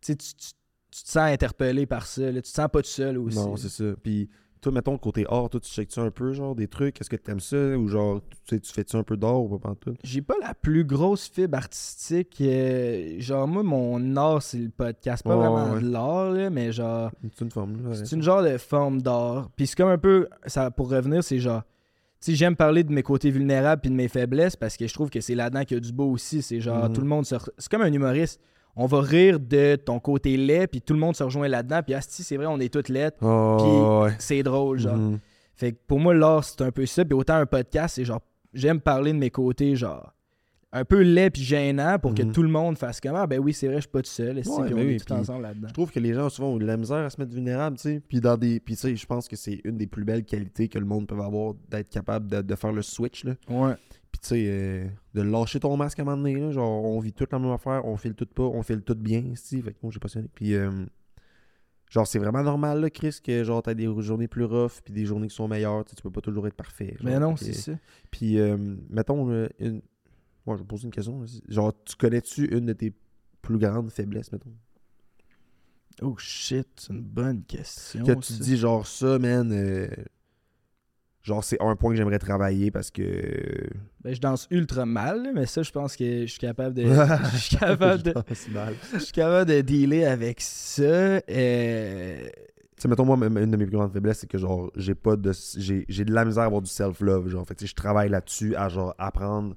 tu, tu, tu- tu te sens interpellé par ça. Là. Tu te sens pas tout seul aussi. Non, c'est ça. Puis toi, mettons, côté art, toi, tu checkes-tu un peu, genre, des trucs? Est-ce que t'aimes ça? Ou genre, tu sais, tu fais-tu un peu d'art ou pas tout? J'ai pas la plus grosse fibre artistique. euh, genre, moi, mon art, c'est le podcast. Pas Ouais, vraiment ouais. de l'art, là, mais genre. C'est une forme, là. C'est une genre de forme d'art. Puis c'est comme un peu. Ça, pour revenir, c'est genre. Tu sais, j'aime parler de mes côtés vulnérables puis de mes faiblesses parce que je trouve que c'est là-dedans qu'il y a du beau aussi. C'est genre, Mhm. tout le monde se. C'est comme un humoriste. On va rire de ton côté laid, puis tout le monde se rejoint là-dedans. Puis, asti, c'est vrai, on est toutes laides. Oh, ouais. C'est drôle, genre. Mhm. Fait que pour moi, l'art, c'est un peu ça. Puis autant un podcast, c'est genre, j'aime parler de mes côtés, genre, un peu laid puis gênant pour que Mhm. tout le monde fasse comme Ah, ben oui, c'est vrai, je suis pas tout seul. Ouais, puis on ben est tout puis- ensemble là-dedans. Je trouve que les gens souvent ont de la misère à se mettre vulnérables, tu sais. Puis dans des. Puis tu sais, je pense que c'est une des plus belles qualités que le monde peut avoir d'être capable de, de faire le switch, là. Ouais. Puis tu sais, euh, de lâcher ton masque à un moment donné, là. Genre, on vit toute la même affaire, on fait le tout pas, on fait le tout bien, si. Fait que moi, j'ai passionné. Puis. euh, Genre, c'est vraiment normal, là, Chris, que genre, t'as des journées plus rough, puis des journées qui sont meilleures. Tu peux pas toujours être parfait. Mais non, c'est ça. Puis, euh, mettons, une... Moi, je vais poser une question. Genre, tu connais-tu une de tes plus grandes faiblesses, mettons? Oh shit, c'est une bonne question. Que tu dis, genre, ça, man, euh, genre, c'est un point que j'aimerais travailler parce que... Ben, je danse ultra mal, mais ça, je pense que je suis capable de. je suis capable de. C'est mal. Je suis capable de dealer avec ça. Euh, Tu sais, mettons, moi, une de mes plus grandes faiblesses, c'est que, genre, j'ai pas de... J'ai j'ai de la misère à avoir du self-love, genre. Fait je travaille là-dessus à, genre, apprendre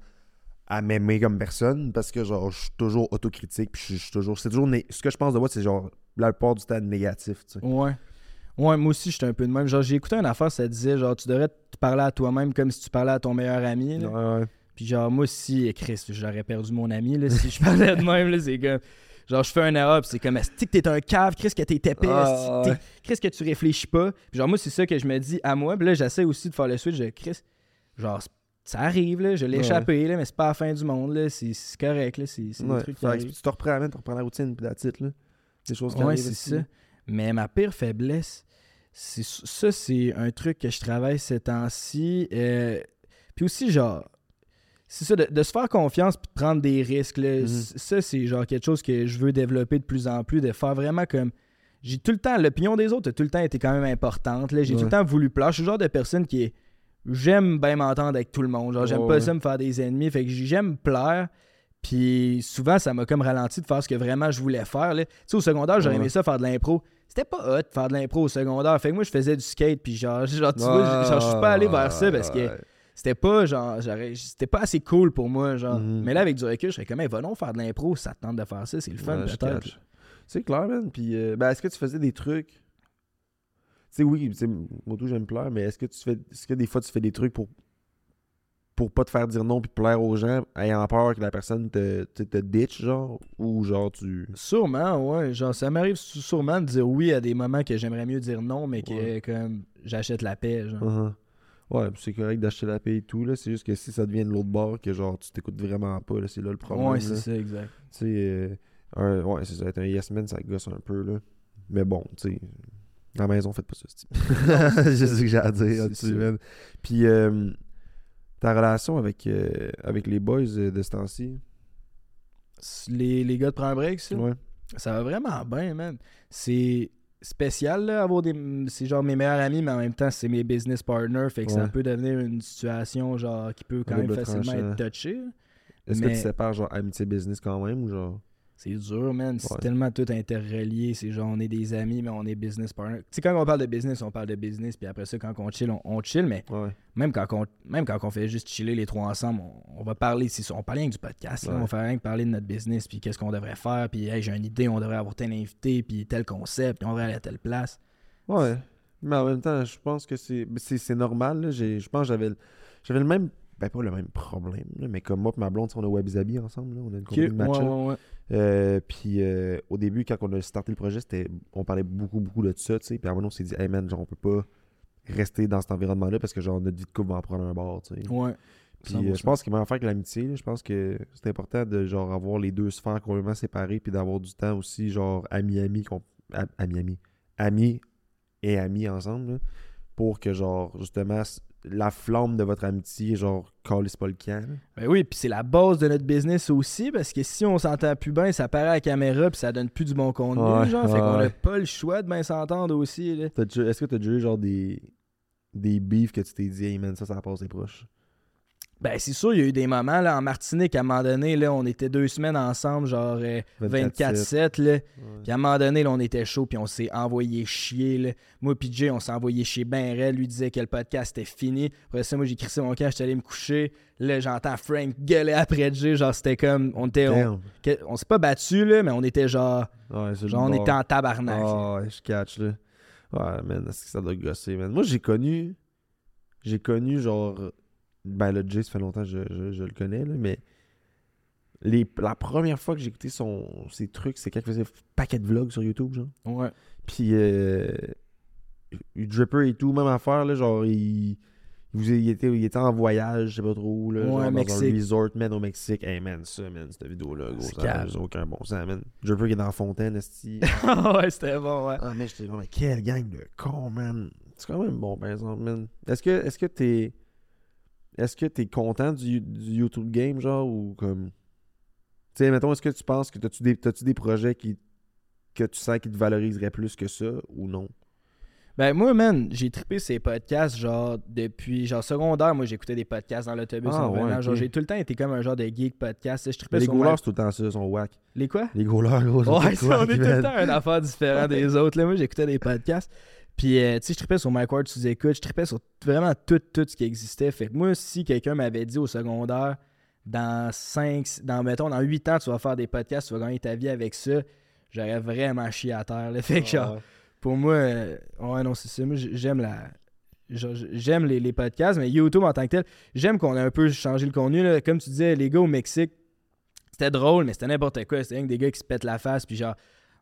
à m'aimer comme personne parce que, genre, je suis toujours autocritique, puis je suis- je suis toujours... C'est toujours... né- Ce que je pense de moi, c'est, genre, la plupart du temps négatif, tu sais. Ouais. Ouais, moi aussi, j'étais un peu de même. Genre, j'ai écouté une affaire, ça disait, genre, tu devrais te parler à toi-même comme si tu parlais à ton meilleur ami. là. Ouais, ouais. Puis genre, moi, si, Chris, j'aurais perdu mon ami, là, si je parlais de même, là, c'est comme... Genre, je fais un erreur, c'est comme, est-ce que t'es un cave, Chris, que t'es épais, Ah, ouais. Chris, que tu réfléchis pas? Puis genre, moi, c'est ça que je me dis à moi. Puis là, j'essaie aussi de faire le switch de Chris. Genre, ça arrive, là, je l'ai Ouais. échappé, là, mais c'est pas la fin du monde, là. C'est correct, là. C'est Ouais. qui arrivent. tu te reprends, tu reprends la routine, puis la titre, là. Des choses qui Ouais, c'est aussi, ça. Mais ma pire faiblesse, ça, c'est un truc que je travaille ces temps-ci. Euh, puis aussi, genre, c'est ça, de, de se faire confiance puis de prendre des risques. là. Mhm. Ça, c'est genre quelque chose que je veux développer de plus en plus, de faire vraiment comme. J'ai tout le temps, l'opinion des autres a tout le temps été quand même importante. J'ai tout le temps voulu plaire. Je suis le genre de personne qui est. J'aime bien m'entendre avec tout le monde. Genre, j'aime pas ouais. ça me faire des ennemis. Fait que j'aime plaire. Puis souvent, ça m'a comme ralenti de faire ce que vraiment je voulais faire. là. Tu sais, au secondaire, j'aurais Ouais. aimé ça faire de l'impro. C'était pas hot de faire de l'impro au secondaire. Fait que moi, je faisais du skate. Puis genre, genre tu vois, genre, je suis pas allé vers ça parce que c'était pas genre c'était pas assez cool pour moi genre Mhm. mais là avec du recul je serais comme hey, va donc faire de l'impro ça te tente de faire ça c'est le fun Ouais, peut-être. C'est clair, man. Puis, euh, ben, est-ce que tu faisais des trucs? Tu sais, oui, moi tout, j'aime plaire, mais est-ce que tu fais. Est-ce que des fois tu fais des trucs pour. Pour pas te faire dire non puis plaire aux gens, ayant peur que la personne te, te, te ditch, genre, ou genre tu. sûrement ouais genre ça m'arrive sûrement de dire oui à des moments que j'aimerais mieux dire non mais que Ouais. comme j'achète la paix genre Uh-huh. Ouais, c'est correct d'acheter la paix et tout, là. C'est juste que si ça devient de l'autre bord, que genre tu t'écoutes vraiment pas, là, c'est là le problème. ouais c'est ça exact Tu sais, euh, ouais, c'est ça. Être un yes man, ça gosse un peu, là. Mais bon, tu sais, à la maison, faites pas ça, c'est C'est ce que j'ai à dire. Puis, euh, ta relation avec, euh, avec les boys euh, de ce temps-ci, les, les gars de prendre un break ça? Ouais. ça va vraiment bien man c'est spécial là avoir des c'est genre mes meilleurs amis mais en même temps c'est mes business partners fait que ça peut devenir une situation genre qui peut quand même facilement tranchant. être touchée Est-ce que tu sépares, genre, amitié business quand même, ou genre? C'est dur, man. C'est Ouais. tellement tout interrelié. C'est genre, on est des amis, mais on est business partner. Tu sais, quand on parle de business, on parle de business. Puis après ça, quand on chill, on, on chill. Mais Ouais. même quand, on, même quand on fait juste chiller les trois ensemble, on, on va parler. On parle rien que du podcast. là. On fait rien que parler de notre business. Puis qu'est-ce qu'on devrait faire. Puis hey, j'ai une idée, on devrait avoir tel invité. Puis tel concept. Puis on devrait aller à telle place. Ouais. Mais en même temps, je pense que c'est normal. là. Je pense que j'avais le- j'avais le même. Ben, pas le même problème, là, mais comme moi et ma blonde, on a Webzabi ensemble. Là, on a une compagnie de ouais, match. Euh, puis euh, au début, quand on a starté le projet, c'était on parlait beaucoup, beaucoup de ça, tu sais. Puis à un moment, on s'est dit, hey man, genre, on peut pas rester dans cet environnement-là parce que genre notre vie de couple va en prendre un bord, tu sais. Ouais. Puis euh, je 100%. pense qu'il va en faire avec l'amitié. Je pense que c'est important de genre avoir les deux sphères complètement séparées puis d'avoir du temps aussi, genre ami-ami, ami-ami, ami et amis ensemble, là, pour que, genre, justement, la flamme de votre amitié, genre, calisse pas le camp. Ben oui, puis c'est la base de notre business aussi, parce que si on s'entend plus bien, ça paraît à la caméra, puis ça donne plus du bon contenu, Ouais, genre. Fait qu'on a ouais. pas le choix de bien s'entendre aussi, Est-ce que t'as déjà eu, genre, des, des beefs que tu t'es dit, hey man, ça, ça passe, c'est proche? Ben, c'est sûr, il y a eu des moments, là, en Martinique, à un moment donné, là, on était deux semaines ensemble, genre euh, 24-7, là. Ouais. Puis à un moment donné, là, on était chaud, puis on s'est envoyé chier. Là. Moi puis Jay, on s'est envoyé chier ben raide. Lui disait que le podcast était fini. Après ça, moi, j'ai crissé mon camp, j'étais allé me coucher. Là, j'entends Frank gueuler après Jay. Genre, c'était comme... On était... On, s'est pas battu, là, mais on était genre... Ouais, Genre, on bord. était en tabarnak. là. Ah, ouais, je catch, là. Ouais, man, est-ce que ça doit gosser, man? Moi, j'ai connu. J'ai connu, genre. Ben, le Jay, ça fait longtemps que je, je- je le connais, là, mais. Les, la première fois que j'ai écouté son, ses trucs, c'est quand il faisait paquet de vlogs sur YouTube, genre. Ouais. Puis, euh, Dripper et tout, même affaire, là, genre, il. Il, vous- il était, il était en voyage, je sais pas trop, là, Ouais, genre dans un Mexique. resort, man, au Mexique. Hey, man, ça, man, cette vidéo-là, gros, ça n'a aucun bon sens, man. Dripper qui est dans la fontaine, esti. ouais, c'était bon, ouais. Ah, mais j'étais vraiment, mais quelle gang de cons, man. C'est quand même bon, par exemple, man. Est-ce que est-ce que t'es. Est-ce que t'es content du, du YouTube game, genre, ou comme. Tu sais, mettons, est-ce que tu penses que t'as-tu des, t'as-tu des projets qui. que tu sens qui te valoriseraient plus que ça, ou non? Ben moi, man, j'ai trippé ces podcasts, genre, depuis, genre, secondaire, moi, j'écoutais des podcasts dans l'autobus Ah, en ouais. Genre, j'ai tout le temps été comme un genre de geek podcast. Je trippais les goalers, c'est tout le temps ça, ils sont whack. Les quoi? Les goalers, gros, Ouais, ça, on est tout le temps une affaire différente des autres. Là. Moi, j'écoutais des podcasts. Puis, euh, tu sais, je trippais sur Mike Ward sous écoute. Je trippais sur vraiment tout, tout ce qui existait. Fait que moi, si quelqu'un m'avait dit au secondaire, dans 5, dans, mettons, dans 8 ans, tu vas faire des podcasts, tu vas gagner ta vie avec ça, j'aurais vraiment chié à terre. là. Fait que, genre, pour moi, euh, ouais, non, c'est ça. Moi, j'aime la. J'aime les, les podcasts, mais YouTube en tant que tel, j'aime qu'on ait un peu changé le contenu. là. Comme tu disais, les gars au Mexique, c'était drôle, mais c'était n'importe quoi. C'était rien que des gars qui se pètent la face, puis genre,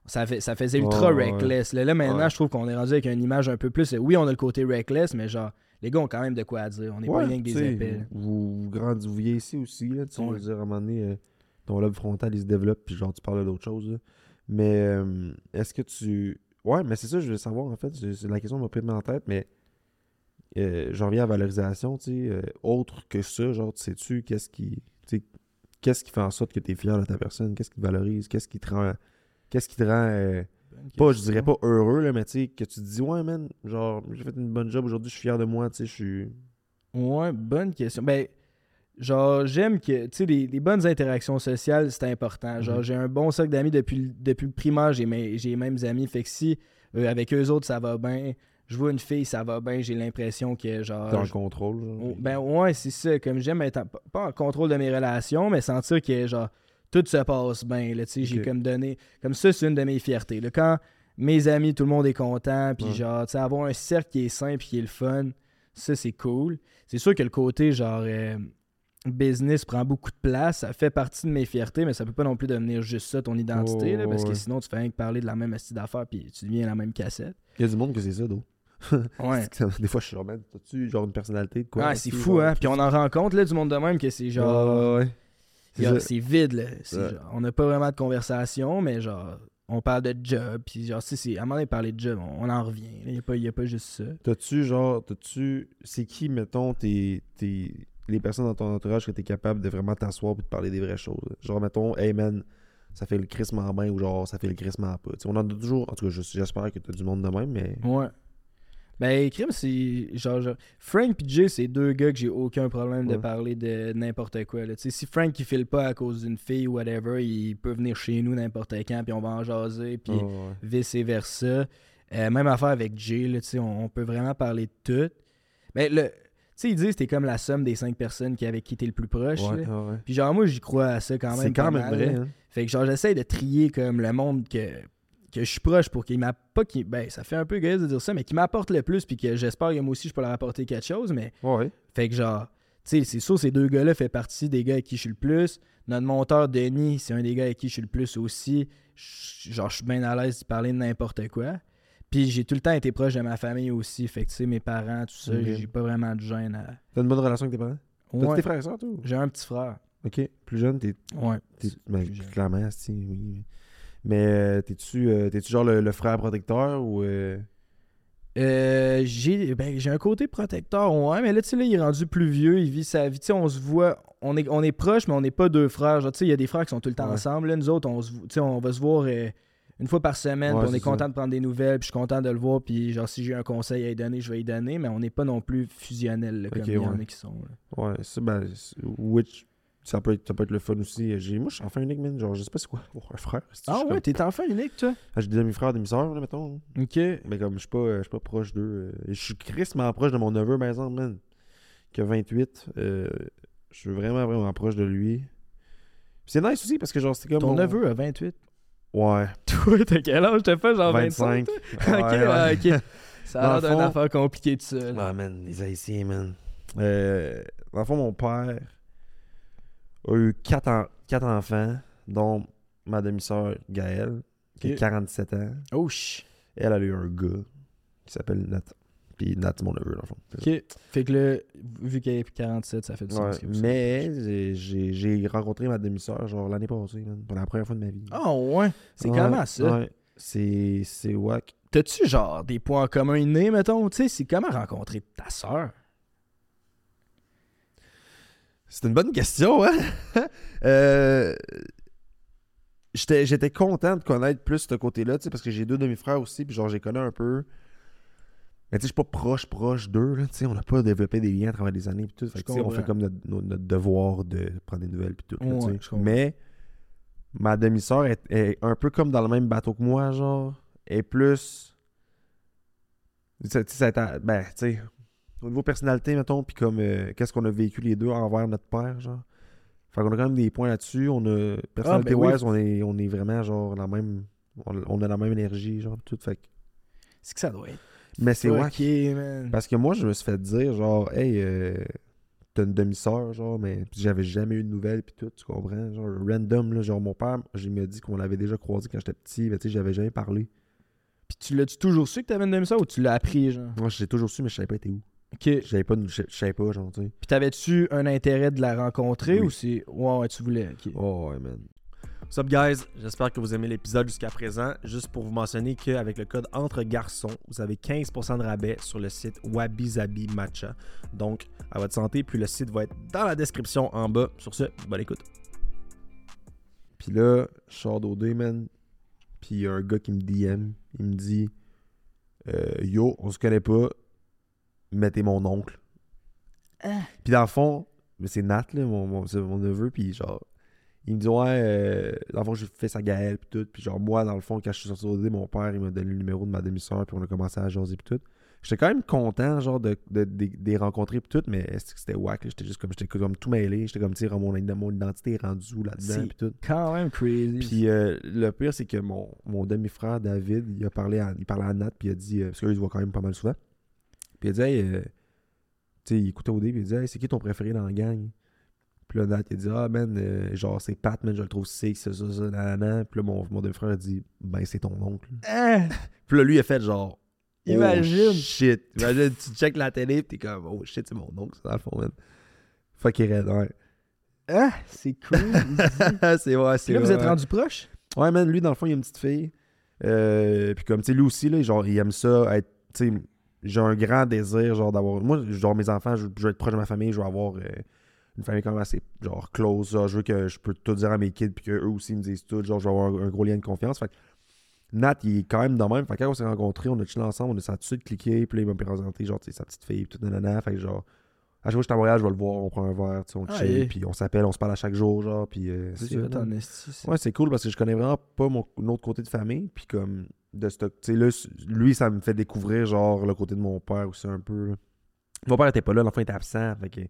ça, fait, ça faisait ultra reckless. Là, Là, maintenant, Ouais. je trouve qu'on est rendu avec une image un peu plus. Oui, on a le côté reckless, mais genre, les gars ont quand même de quoi à dire. On n'est pas rien que des là. Vous, vous grandissez, vous vieillissez aussi, là, tu Ouais. dire, à un moment donné, euh, ton lobe frontal, il se développe, puis genre, tu parles d'autres choses, là. Mais, euh, est-ce que tu... Ouais, mais c'est ça, je veux savoir, en fait, c'est la question m'a pris en tête, mais euh, j'en reviens à la valorisation, tu sais, euh, autre que ça, genre, tu sais-tu, qu'est-ce qui... Qu'est-ce qui fait en sorte que tu es fier de ta personne? Qu'est-ce qui te valorise? Qu'est-ce qui te rend... Qu'est-ce qui te rend... euh, pas, je dirais pas heureux, là, mais tu sais, que tu te dis, ouais, man, genre, j'ai fait une bonne job aujourd'hui, je suis fier de moi, tu sais, je suis... Ouais, bonne question. Ben, genre, j'aime que, tu sais, les, les bonnes interactions sociales, c'est important. Genre, Mhm. j'ai un bon cercle d'amis depuis, le- depuis le primaire, j'ai mes, j'ai les mêmes amis. Fait que si euh, avec eux autres, ça va bien, je vois une fille, ça va bien, j'ai l'impression que, genre. T'es en je- contrôle, genre. Oh, ben ouais, c'est ça. Comme j'aime être en- pas en contrôle de mes relations, mais sentir que genre tout se passe bien. Là, tu sais, J'ai comme donné. Comme ça, c'est une de mes fiertés. là. Quand mes amis, tout le monde est content, puis Ouais. genre, tu sais, avoir un cercle qui est simple qui est le fun, ça c'est cool. C'est sûr que le côté genre euh, business prend beaucoup de place, ça fait partie de mes fiertés, mais ça peut pas non plus devenir juste ça ton identité, Oh, là, parce que sinon tu fais rien que parler de la même astuce d'affaires, puis tu deviens la même cassette. Il y a du monde que c'est ça, d'eau. Ouais. Des fois, je suis genre, t'as-tu genre une personnalité de quoi? Ouais, c'est fou, hein? Puis on en rencontre là, du monde de même que c'est genre. Ouais, C'est vide, là. C'est Ouais. genre, on n'a pas vraiment de conversation, mais genre, on parle de job. Puis genre, si c'est à un moment donné, parler de job, on, on en revient. Il n'y a, pas- y a pas juste ça. T'as-tu, genre, t'as-tu. C'est qui, mettons, tes, tes- les personnes dans ton entourage que t'es capable de vraiment t'asseoir et de parler des vraies choses? Genre, mettons, hey man, ça fait le crissement bien ou genre, ça fait le crissement pas. Tu sais, on en a toujours. En tout cas, je- j'espère que t'as du monde de même, mais. Ouais. Ben, crime, c'est. Genre, genre, Frank et Jay, c'est deux gars que j'ai aucun problème de Ouais. parler de n'importe quoi. Là. Si Frank il file pas à cause d'une fille ou whatever, il peut venir chez nous n'importe quand, puis on va en jaser, puis Ah, ouais. vice-versa. Euh, même affaire avec Jay, là, on, on peut vraiment parler de tout. Mais le. Tu sais, ils disent que t'es comme la somme des cinq personnes qui avec qui t'es le plus proche. Ouais. Puis genre, moi, j'y crois à ça quand même. C'est quand même mal, vrai, hein. Fait que genre, j'essaie de trier comme le monde que, que je suis proche pour qu'il m'a pas qu'il ben ça fait un peu égoïste de dire ça mais qui m'apporte le plus puis que j'espère que moi aussi je peux leur apporter quelque chose mais Ouais. fait que genre tu sais c'est sûr ces deux gars-là fait partie des gars avec qui je suis le plus notre monteur Denis c'est un des gars avec qui je suis le plus aussi Je- genre je suis bien à l'aise de parler de n'importe quoi puis j'ai tout le temps été proche de ma famille aussi fait que tu sais mes parents tout ça j'ai pas vraiment de gêne à T'as une bonne relation avec tes parents? T'as Ouais. tes frères et toi? j'ai un petit frère Ok. Plus jeune, t'es ouais C'est ben, plus jeune. clairement, si, oui. Mais euh, t'es-tu euh, t'es-tu genre le, le frère protecteur ou. euh, j'ai ben, j'ai un côté protecteur, ouais, mais là, tu sais, il est rendu plus vieux, il vit sa vie. Tu sais, on se voit, on est, on est proches, mais on n'est pas deux frères. Tu sais, il y a des frères qui sont tout le temps Ouais. ensemble. Là, nous autres, on, se, on va se voir euh, une fois par semaine, Ouais, on est, ça. content de prendre des nouvelles, puis je suis content de le voir, puis genre, si j'ai un conseil à lui donner, je vais lui donner, mais on n'est pas non plus fusionnel, comme Ok, il y en a qui sont. là. Ouais, ça, ben, Witch, ça peut, être, ça peut être le fun aussi. J'ai, moi, je suis enfant unique, man. Genre, je sais pas c'est quoi avoir un frère. Ah ouais, t'es enfant unique, toi? Ah, J'ai des demi-frères, demi-sœurs, là, mettons. Ok. Mais comme je suis pas, euh, je suis pas proche d'eux. euh, et je suis crissement proche de mon neveu, par exemple, man. Qui a 28. euh, je suis vraiment, vraiment proche de lui. C'est nice aussi parce que, genre, c'est comme. Ton mon- neveu a 28. Ouais. Toi, t'as quel âge? T'as fait genre 25? 25. ok, Ouais, ah, ok. Ça a l'air d'une affaire compliquée de ça. là. Ah, man, les Haïtiens, man. Euh, dans le fond, mon père a eu quatre, en- quatre enfants, dont ma demi-sœur Gaëlle, qui a 47 ans. Oh. Elle, a eu un gars qui s'appelle Nat. Puis Nat, c'est mon neveu, dans le fond. C'est ça. Ok. Fait que là, vu qu'elle est 47, ça fait du Ouais, sens. mais j'ai- rencontré ma demi-sœur genre l'année passée, pour la première fois de ma vie. Ah ouais. C'est Ouais, comment ça? Ouais, c'est c'est wack. T'as-tu genre des points en commun innés, mettons? Tu sais, c'est comment rencontrer ta sœur? C'est une bonne question, hein? Euh, J'étais content de connaître plus ce côté-là, tu sais, parce que j'ai deux demi-frères aussi, puis genre, j'ai connu un peu. Mais tu sais, je suis pas proche, proche d'eux, là, tu sais, on n'a pas développé des liens à travers des années, puis tout. Fait que, on fait comme notre, devoir de prendre des nouvelles, puis tout, là, Ouais. Mais ma demi-sœur est, est un peu comme dans le même bateau que moi, genre, est plus. Tu sais, ben, tu sais, au niveau personnalité, mettons, puis comme euh, qu'est-ce qu'on a vécu les deux envers notre père, genre. Fait qu'on a quand même des points là-dessus. On a. Personnalité ben oui. wise, on, est, on est vraiment genre la même. On, on a la même énergie, genre, tout. Fait que- C'est que ça doit être. Mais c'est wack. Ok, man. Parce que moi, je me suis fait dire, genre, hey, euh, t'as une demi-sœur, genre, mais j'avais jamais eu de nouvelles, puis tout, tu comprends? Genre, random, là, genre, mon père, il m'a dit qu'on l'avait déjà croisé quand j'étais petit, mais tu sais, j'avais jamais parlé. Puis tu l'as-tu toujours su que t'avais une demi-sœur ou tu l'as appris, genre? Moi, j'ai toujours su, mais je savais pas été où. Ok. Puis Je savais pas, je je savais pas, genre, tu sais. t'avais-tu un intérêt de la rencontrer Oui. ou c'est. Ouais, ouais, tu voulais. Oh, ouais, man. What's up, guys? J'espère que vous aimez l'épisode jusqu'à présent. Juste pour vous mentionner qu'avec le code Entre Garçons, vous avez 15% de rabais sur le site Wabi Zabi Matcha. Donc, à votre santé, puis le site va être dans la description en bas. Sur ce, bonne écoute. Puis là, je sors d'OD, man. Puis il y a un gars qui me DM. Il me dit euh, Yo, on se connaît pas, t'es mon oncle. Ah. Puis dans le fond, mais c'est Nat, là, mon, mon, c'est mon neveu. Puis genre, il me dit Ouais, euh, dans le fond, j'ai fait sa Gaëlle, puis tout. Puis genre, moi, dans le fond, quand je suis sorti d'OD, mon père, il m'a donné le numéro de ma demi-soeur, puis on a commencé à jaser, puis tout. J'étais quand même content, genre, de, de, de, de les rencontrer, puis tout, mais c'était wack, là? J'étais juste comme, j'étais comme tout mêlé. J'étais comme, tu sais, mon, mon identité est rendue où là-dedans, puis tout. Quand même crazy. Puis euh, le pire, c'est que mon, mon demi-frère David, il a parlé à, il parlait à Nat, puis il a dit, euh, parce qu'eux, ils se voient quand même pas mal souvent. Puis il dit, hey, euh, tu sais, il écoutait au début, puis il dit, hey, c'est qui ton préféré dans la gang? Puis là, Nat, il a dit, ah, man, euh, genre, c'est Pat, man, je le trouve sick, ça, ça, ça, nanana. Puis là, mon, mon demi-frère a dit, ben, c'est ton oncle. Ah! Puis là, lui, il a fait genre, Imagine. Oh shit. Imagine, tu checkes la télé, puis t'es comme, oh shit, c'est mon oncle, ça, dans le fond, man. Fuck, il raide, ouais. Ah! C'est crazy. c'est Puis c'est là, vous êtes rendu proche? Ouais, man, lui, dans le fond, il a une petite fille. Euh, puis comme, tu sais, lui aussi, là, genre, il aime ça être, tu sais, j'ai un grand désir, genre, d'avoir... Moi, genre, mes enfants, je, je veux être proche de ma famille, je veux avoir euh, une famille quand même assez, genre, close, genre, je veux que je peux tout dire à mes kids, puis qu'eux aussi me disent tout, genre, je veux avoir un gros lien de confiance. Fait que Nat, il est quand même de même. Fait que quand on s'est rencontrés, on a chillé ensemble, on a ça a tout de suite cliqué, puis là, il m'a présenté, genre, sa petite fille, puis tout, nanana. Fait que, genre, à chaque fois que je suis à Montréal, je vais le voir, on prend un verre, on Ah, chill, puis on s'appelle, on se parle à chaque jour, genre, puis... euh, C'est. Ouais, c'est cool parce que je connais vraiment pas mon mon autre côté de famille. Puis comme, de ce, tu sais, lui, ça me fait découvrir, genre, le côté de mon père aussi un peu. là. Mon père était pas là, l'enfant était absent. Fait que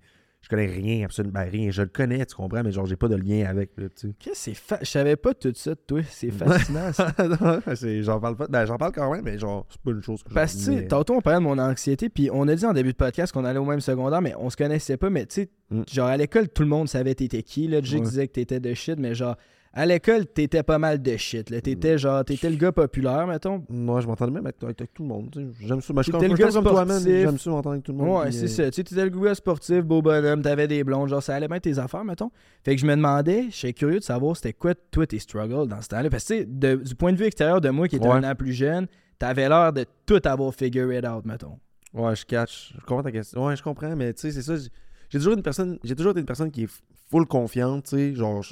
je connais rien, absolument ben, rien. Je le connais, tu comprends, mais genre, j'ai pas de lien avec. Qu'est-ce que c'est fa... Je savais pas tout ça de toi. C'est fascinant, j'en parle pas. Ben, j'en parle quand même, mais genre, c'est pas une chose que je Parce que, tu sais, tantôt, on parlait de mon anxiété, puis on a dit en début de podcast qu'on allait au même secondaire, mais on se connaissait pas. Mais tu sais, Mm. genre à l'école, tout le monde savait t'étais qui. Là, Jake Ouais. disait que t'étais de shit, mais genre, à l'école, t'étais pas mal de shit. Là. T'étais genre, t'étais le gars populaire, mettons. Moi, je m'entendais même avec, avec- avec tout le monde. J'aime ça. Ben, je T'étais le gars comme toi, man. sportif. J'aime ça m'entendre avec tout le monde. Ouais, puis, c'est euh, ça. Tu t'étais le gars sportif, beau bonhomme, t'avais des blondes, genre, ça allait bien tes affaires, mettons. Fait que je me demandais, je suis curieux de savoir c'était quoi, toi, tes struggles dans ce temps-là. Parce que, tu sais, de- du point de vue extérieur de moi qui était Ouais. un an plus jeune, t'avais l'air de tout avoir figure it out, mettons. Ouais, je catch. Je comprends ta question. Ouais, je comprends, mais tu sais, c'est ça. j'ai- J'ai toujours une personne. J'ai toujours été une personne qui est full confiante, tu sais. Genre.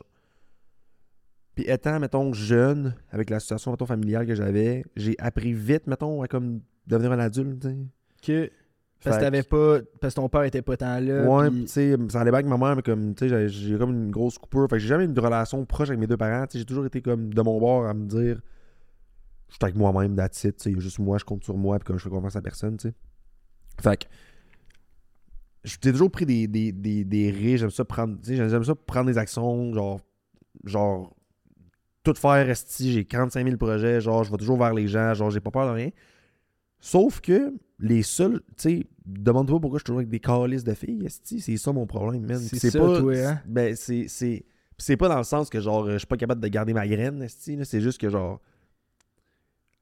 Puis étant, mettons, jeune, avec la situation, mettons, familiale que j'avais, j'ai appris vite, mettons, à comme devenir un adulte, tu sais. Que, parce que t'avais pas. Parce que ton père était pas tant là. Ouais, pis tu sais, ça allait bien avec ma mère, mais comme, tu sais, j'ai- comme une grosse coupure. Fait que j'ai jamais eu une relation proche avec mes deux parents. Tu sais, j'ai toujours été comme de mon bord à me dire, je suis avec moi-même, that's it. Tu sais, juste moi, je compte sur moi, puis comme je fais confiance à personne, tu sais. Fait que, j'ai toujours pris des, des, des, des risques. J'aime ça prendre, tu sais, j'aime- j'aime ça prendre des actions, genre, genre, tout faire, esti, j'ai 45 000 projets, genre, je vais toujours vers les gens, genre, j'ai pas peur de rien. Sauf que les seuls, tu sais, demande-toi pourquoi je suis toujours avec des calices de filles, esti, c'est ça mon problème, man. C'est pas, toi, hein? Ben, c'est, c'est, pas dans le sens que, genre, je suis pas capable de garder ma graine, c'est juste que, genre,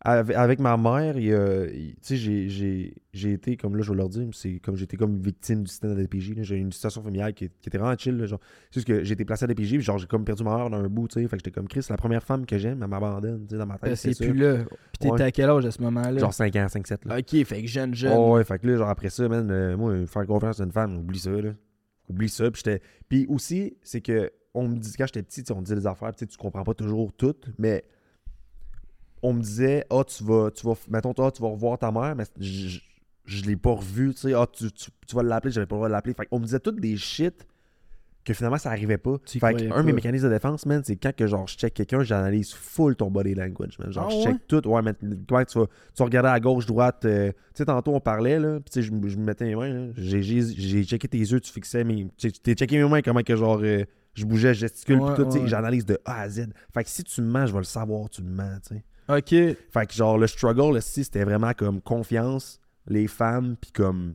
avec, ma mère, tu sais, j'ai, été, comme là, je vais leur dire, c'est comme j'étais comme victime du système de DPJ, j'ai eu une situation familiale qui, qui était vraiment chill, là, genre, c'est juste que j'ai été placé à DPJ, puis genre, j'ai comme perdu ma mère dans un bout, tu sais, fait que j'étais comme Chris, la première femme que j'aime, elle m'abandonne, tu sais, dans ma tête, Ben, c'est plus là. Puis t'étais Ouais. à quel âge à ce moment-là? Genre 5 ans, 5-7, là. Ok, fait que jeune, jeune. Oh, ouais, fait que là, genre après ça, man, euh, moi, faire confiance à une femme, oublie ça, là. Oublie ça. Puis j'étais. Puis aussi, c'est que on me dit, quand j'étais petit, on me disait les affaires, tu comprends pas toujours toutes, mais on me disait, ah, tu vas, tu vas, mettons, toi, tu vas revoir ta mère, mais je, je, l'ai pas revue, tu sais, ah, tu, tu, tu vas l'appeler, j'avais pas le droit de l'appeler. Fait qu'on me disait toutes des shit que finalement ça arrivait pas. Tu fait que un de mes mécanismes de défense, man, c'est quand que genre je check quelqu'un, j'analyse full ton body language, man. Genre Ah je ouais? check tout. Ouais, mais comment tu vas, tu vas regarder à gauche, droite. euh, tu sais, tantôt on parlait, là, puis tu sais, je, me- mettais mes mains. J'ai, checké tes yeux, tu fixais mes. Tu t'es checké mes mains, comment que genre euh, je bougeais, je gesticule, Ouais, tout, ouais. j'analyse de A à Z. Fait que si tu me mens, je vais le savoir, tu me mens, tu sais. Ok. Fait que genre le struggle aussi, c'était vraiment comme confiance, les femmes, puis comme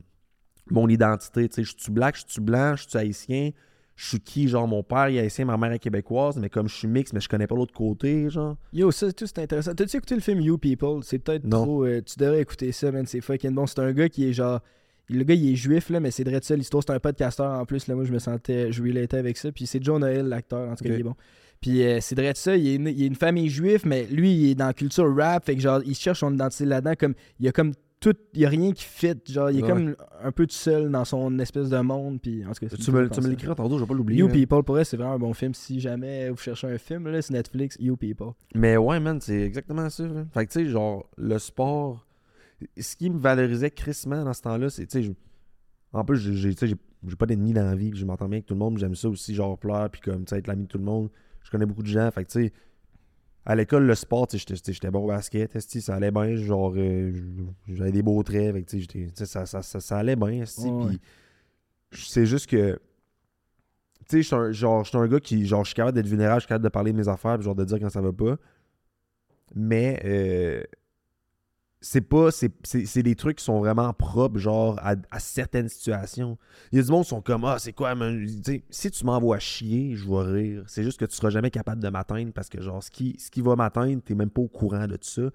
mon identité. Tu sais, je suis black, je suis blanc, je suis haïtien, je suis qui, genre mon père est haïtien, ma mère est québécoise, mais comme je suis mix, mais je connais pas l'autre côté, genre. Yo, ça, tout c'est intéressant. T'as-tu écouté le film You People? C'est peut-être trop. euh, tu devrais écouter ça, man. C'est fucking bon. C'est un gars qui est genre. Le gars, il est juif, là, mais c'est vrai de ça. L'histoire, c'est un podcasteur en plus. Là, moi, je me sentais. Je relatais avec ça. Puis c'est Joe Noël, l'acteur. En tout cas, il est bon. Puis euh, c'est vrai de ça. Il est, une, il est une famille juive, mais lui, il est dans la culture rap. Fait que genre, il cherche son identité là-dedans. Comme, il y a comme tout. Il y a rien qui fit. Genre, il est Ouais. comme un peu tout seul dans son espèce de monde. Puis en tout cas, c'est Tu me, me l'écris tantôt, je vais pas l'oublier. You. People, pour vrai, c'est vraiment un bon film. Si jamais vous cherchez un film, là, c'est Netflix, You People. Mais ouais, man, c'est exactement ça. Fait que tu sais, genre, le sport, ce qui me valorisait crissement dans ce temps-là, c'est, tu sais, en plus, j'ai- pas d'ennemis dans la vie, puis je m'entends bien avec tout le monde, j'aime ça aussi, genre, pleurer, puis comme, tu sais, être l'ami de tout le monde. Je connais beaucoup de gens, fait que tu sais, à l'école, le sport, j'étais- bon au basket, ça allait bien, genre, euh, j'avais des beaux traits, fait que ça, ça, ça, ça allait bien, puis c'est juste que tu sais, je suis un, genre, un gars qui, genre, je suis capable d'être vulnérable, je suis capable de parler de mes affaires, puis genre, de dire quand ça va pas. Mais, euh, c'est pas, c'est, c'est, c'est des trucs qui sont vraiment propres, genre, à, à certaines situations. Il y a du monde qui sont comme, ah, c'est quoi, man? Si tu m'envoies chier, je vais rire. C'est juste que tu seras jamais capable de m'atteindre parce que, genre, ce qui, ce qui va m'atteindre, t'es même pas au courant de tout ça.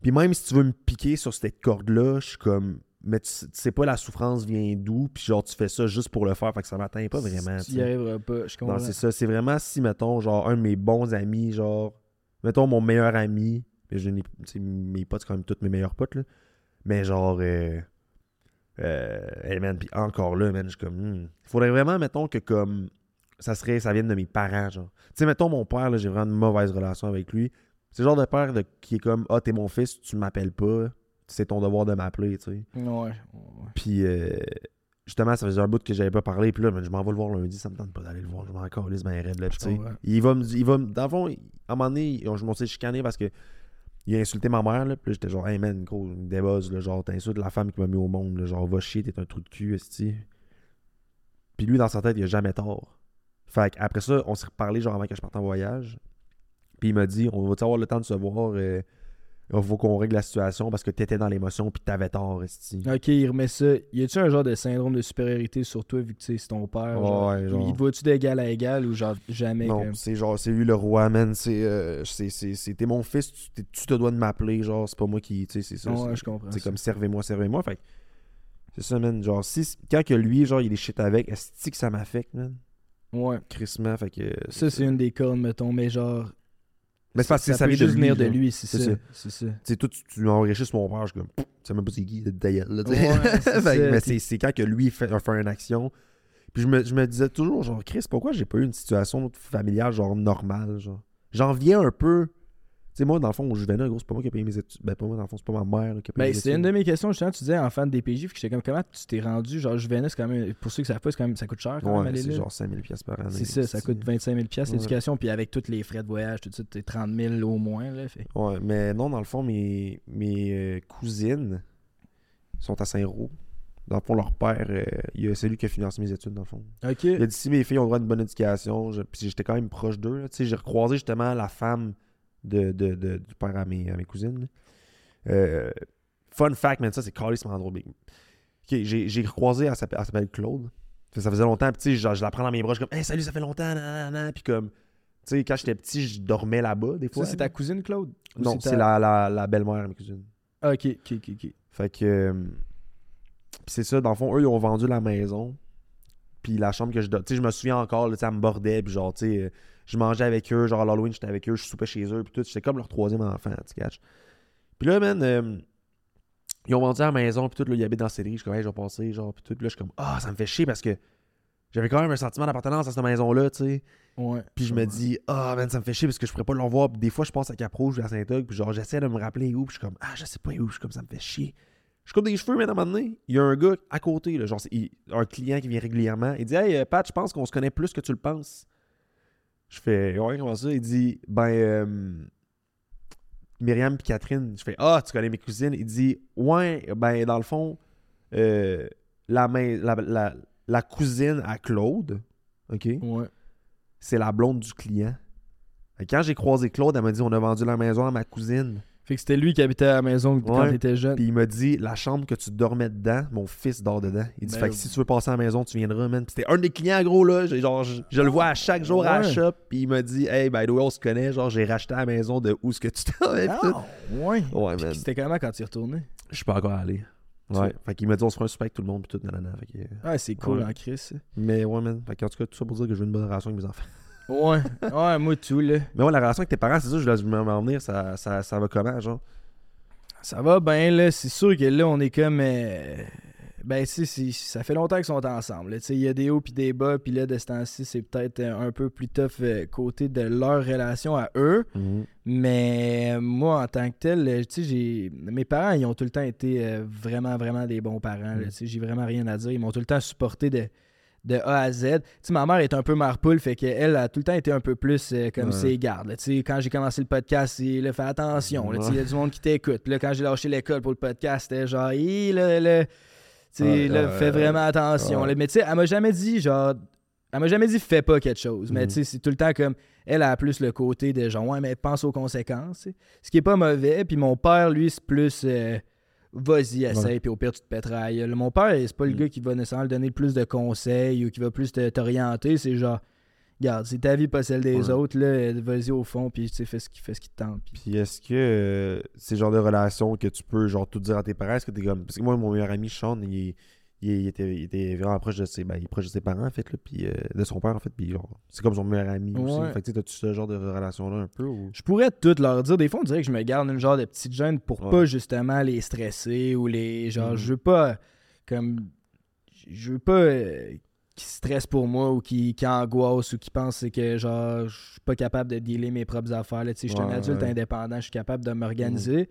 Puis même si tu veux me piquer sur cette corde-là, je suis comme, mais tu, sais pas la souffrance vient d'où, puis genre, tu fais ça juste pour le faire, fait que ça m'atteint pas vraiment. tu y arriveras pas. Je comprends. Non, c'est ça. C'est vraiment si, mettons, genre, un de mes bons amis, genre, mettons, mon meilleur ami, mais mes potes, c'est quand même tous mes meilleurs potes, là. Mais genre, euh, euh, hey, man, puis encore là, man, je suis comme, hmm. faudrait vraiment, mettons, que comme, ça serait, ça vienne de mes parents, genre. Tu sais, mettons, mon père, là, j'ai vraiment une mauvaise relation avec lui. C'est le genre de père de- qui est comme, ah, t'es mon fils, tu m'appelles pas, c'est ton devoir de m'appeler, tu sais. Ouais. Puis euh, justement, ça faisait un bout que j'avais pas parlé. Puis là, man, je m'en vais le voir lundi, ça me tente pas d'aller le voir. Je m'en calisse ben raide là, tu sais. Il va me il va me- dans le fond, à un moment donné, je m'en suis chicané parce que il a insulté ma mère là, puis j'étais genre hey man, gros, débuzz là, genre t'insultes la femme qui m'a mis au monde, là, genre va chier, t'es un trou de cul, esti. Puis lui dans sa tête, il a jamais tort. Fait après ça, on s'est reparlé genre avant que je parte en voyage. Puis il m'a dit on va avoir le temps de se voir euh, il faut qu'on règle la situation parce que t'étais dans l'émotion puis t'avais tort, esti. Ok, il remet ça. Y a-tu un genre de syndrome de supériorité sur toi vu que c'est ton père? genre? Ouais, genre. Il te voit-tu d'égal à égal ou genre jamais Non, c'est genre, c'est lui le roi, man. C'est, euh, t'es mon fils, tu, te dois de m'appeler, genre, c'est pas moi qui, tu sais, c'est ça. Ouais, je comprends. c'est comme servez-moi, servez-moi. Fait c'est ça, man. Genre, si, quand que lui, genre, il est shit avec, est-ce que ça m'affecte, man? Ouais. Crissement, fait que. Ça, c'est une des cornes, mettons, mais genre. Mais c'est parce que ça, ça peut vient de lui, venir de lui, c'est ça. ça. C'est ça. Tu sais, toi, tu, tu enrichis mon père, je suis comme, sais même pas c'est qui, d'ailleurs. ça, mais c'est quand que lui fait, fait une action. Puis je me, je me disais toujours, genre, Chris, pourquoi j'ai pas eu une situation familiale, genre, normale, genre? J'en viens un peu. Tu sais, moi, dans le fond, au Juvenile, gros, c'est pas moi qui ai payé mes études. Ben, pas moi, dans le fond, c'est pas ma mère là, qui a payé Ben, mes c'est une études. de mes questions, justement. Tu disais enfant de DPJ, puis j'étais comme, comment tu t'es rendu? Genre, Juventus, c'est quand même, pour ceux qui savent pas, quand même, ça coûte cher quand même c'est genre 5000 pièces par année. C'est ça, ça coûte 25 000 Ouais. l'éducation, puis avec tous les frais de voyage, tout ça, t'es 30 000 au moins. Là, fait. Ouais, mais non, dans le fond, mes, mes euh, cousines sont à Saint-Roch. Dans le fond, leur père, euh, il a- c'est lui qui a financé mes études, dans le fond. Ok. Il a dit si mes filles ont droit à une bonne éducation, je- puis j'étais quand même proche d'eux. Tu sais, J'ai recroisé justement la femme de, de- de- du père à mes, à mes cousines. Euh, fun fact, man, ça c'est carrément drôle. big. Ok, j'ai recroisé, elle s'appelle elle s'appelle Claude. Ça, ça faisait longtemps, puis genre, je la prends dans mes bras, je suis comme, hey, salut, ça fait longtemps, nanana. Puis comme, tu sais, quand j'étais petit, je dormais là-bas des fois. Ça, c'est ta cousine, Claude? Non, ta- c'est la, la, la belle-mère à mes cousines. Ah, ok, ok, ok. Fait que. euh, Puis c'est ça, dans le fond, eux, ils ont vendu la maison. Puis la chambre que je. Tu sais, je me souviens encore, là, elle me bordait. Puis genre, tu sais, euh, je mangeais avec eux. Genre, à l'Halloween, j'étais avec eux. Je soupais chez eux. Puis tout. J'étais comme leur troisième enfant, tu catches. Puis là, man, euh, ils ont vendu la maison. Puis tout, là, ils habitent dans la série. Je suis comme, hey, je vais passer. Genre, puis tout. Puis là, je suis comme, ah, ça me fait chier parce que j'avais quand même un sentiment d'appartenance à cette maison-là, tu sais. Ouais. Puis je me dis, ah, man, ça me fait chier parce que je pourrais pas le revoir. Puis des fois, je pense à Cap-Rouge ou à Saint-Og. Puis genre, j'essaie de me rappeler où. Puis je suis comme, ah, je sais pas où. Je suis comme, ça me fait chier. Je coupe des cheveux, mais à un moment donné, il y a un gars à côté, là, genre, il- un client qui vient régulièrement. Il dit, hey, euh, Pat, je pense qu'on se connaît plus que tu le penses. Je fais, ouais, comment ça? Il dit, ben, euh, Myriam puis Catherine. Je fais, ah, tu connais mes cousines? Il dit, ouais, ben, dans le fond, euh, la, main, la, la, la cousine à Claude, OK? Ouais. c'est la blonde du client. Quand j'ai croisé Claude, elle m'a dit on a vendu la maison à ma cousine. Fait que c'était lui qui habitait à la maison quand Ouais. t'étais jeune. Puis il m'a dit la chambre que tu dormais dedans, mon fils dort dedans. Il dit Ben fait que si tu veux passer à la maison, tu viendras, man. Puis c'était un des clients gros là, J'ai- genre je, je le vois à chaque jour à la Ouais. shop, puis il m'a dit "Hey, by the way, on se connaît, genre j'ai racheté la maison de où est-ce que tu t'avais Ah, ouais. Ouais, man. C'était comment quand tu y retourné? Je suis pas encore allé. Ouais, fait qu'il m'a dit on se fera un super avec tout le monde puis tout nanana. Fait que, Ouais, c'est cool Ouais. en Chris. ça. mais ouais, man. Fait que, en tout cas, tout ça pour dire que je veux une bonne relation avec mes enfants. Ouais. Ouais, moi tout, là. Mais ouais, la relation avec tes parents, c'est ça, je voulais m'en venir, ça, ça, ça va comment, genre? Ça va bien, là. C'est sûr que là, on est comme. euh, Ben, tu sais, ça fait longtemps qu'ils sont ensemble. là. Tu sais, il y a des hauts puis des bas, puis là, de ce temps-ci, c'est peut-être euh, un peu plus tough euh, côté de leur relation à eux. Mais euh, moi, en tant que tel, tu sais. Mes parents, ils ont tout le temps été euh, vraiment, vraiment des bons parents. Mm. Tu sais, j'ai vraiment rien à dire. Ils m'ont tout le temps supporté de, de A à Z. Tu sais, ma mère est un peu marpoule, fait qu'elle a tout le temps été un peu plus euh, comme Ouais. ses gardes. là. Tu sais, quand j'ai commencé le podcast, là, fais attention. là. Tu sais, Il y a du monde qui t'écoute. Là, quand j'ai lâché l'école pour le podcast, c'était genre, Hi, là, là. Tu sais, là, fais vraiment attention. là. Mais tu sais, elle m'a jamais dit, genre, elle m'a jamais dit fais pas quelque chose. Mais Mhm. tu sais, c'est tout le temps comme elle a plus le côté de genre ouais, mais pense aux conséquences. Ce qui est pas mauvais. Puis mon père, lui, c'est plus euh, vas-y, essaye, puis au pire, tu te gueule. Mon père, c'est pas le Mhm. gars qui va nécessairement donner plus de conseils ou qui va plus te- t'orienter. C'est genre, regarde, c'est ta vie, pas celle des Ouais. autres. là Vas-y au fond, puis tu sais, fais ce qui, fais ce qui te tente. puis- Puis est-ce que euh, c'est le genre de relation que tu peux genre tout dire à tes parents? Est-ce que t'es comme. Parce que moi, mon meilleur ami, Sean, il, il- il était, il était vraiment proche de ses. Ben, il est proche de ses parents, en fait, là, puis euh, de son père, en fait. Puis genre, c'est comme son meilleur ami aussi. Ouais. Fait que tu sais, t'as-tu ce genre de relation-là un peu? Ou... Je pourrais tout leur dire. Des fois, on dirait que je me garde une genre de petite gêne pour Ouais. pas justement les stresser ou les. Genre, Mhm. je veux pas. Comme. Je veux pas euh, qu'ils stressent pour moi ou qu'ils qu'ils angoissent ou qu'ils pensent que genre je suis pas capable de dealer mes propres affaires. là. Je suis un adulte ouais. indépendant, je suis capable de m'organiser.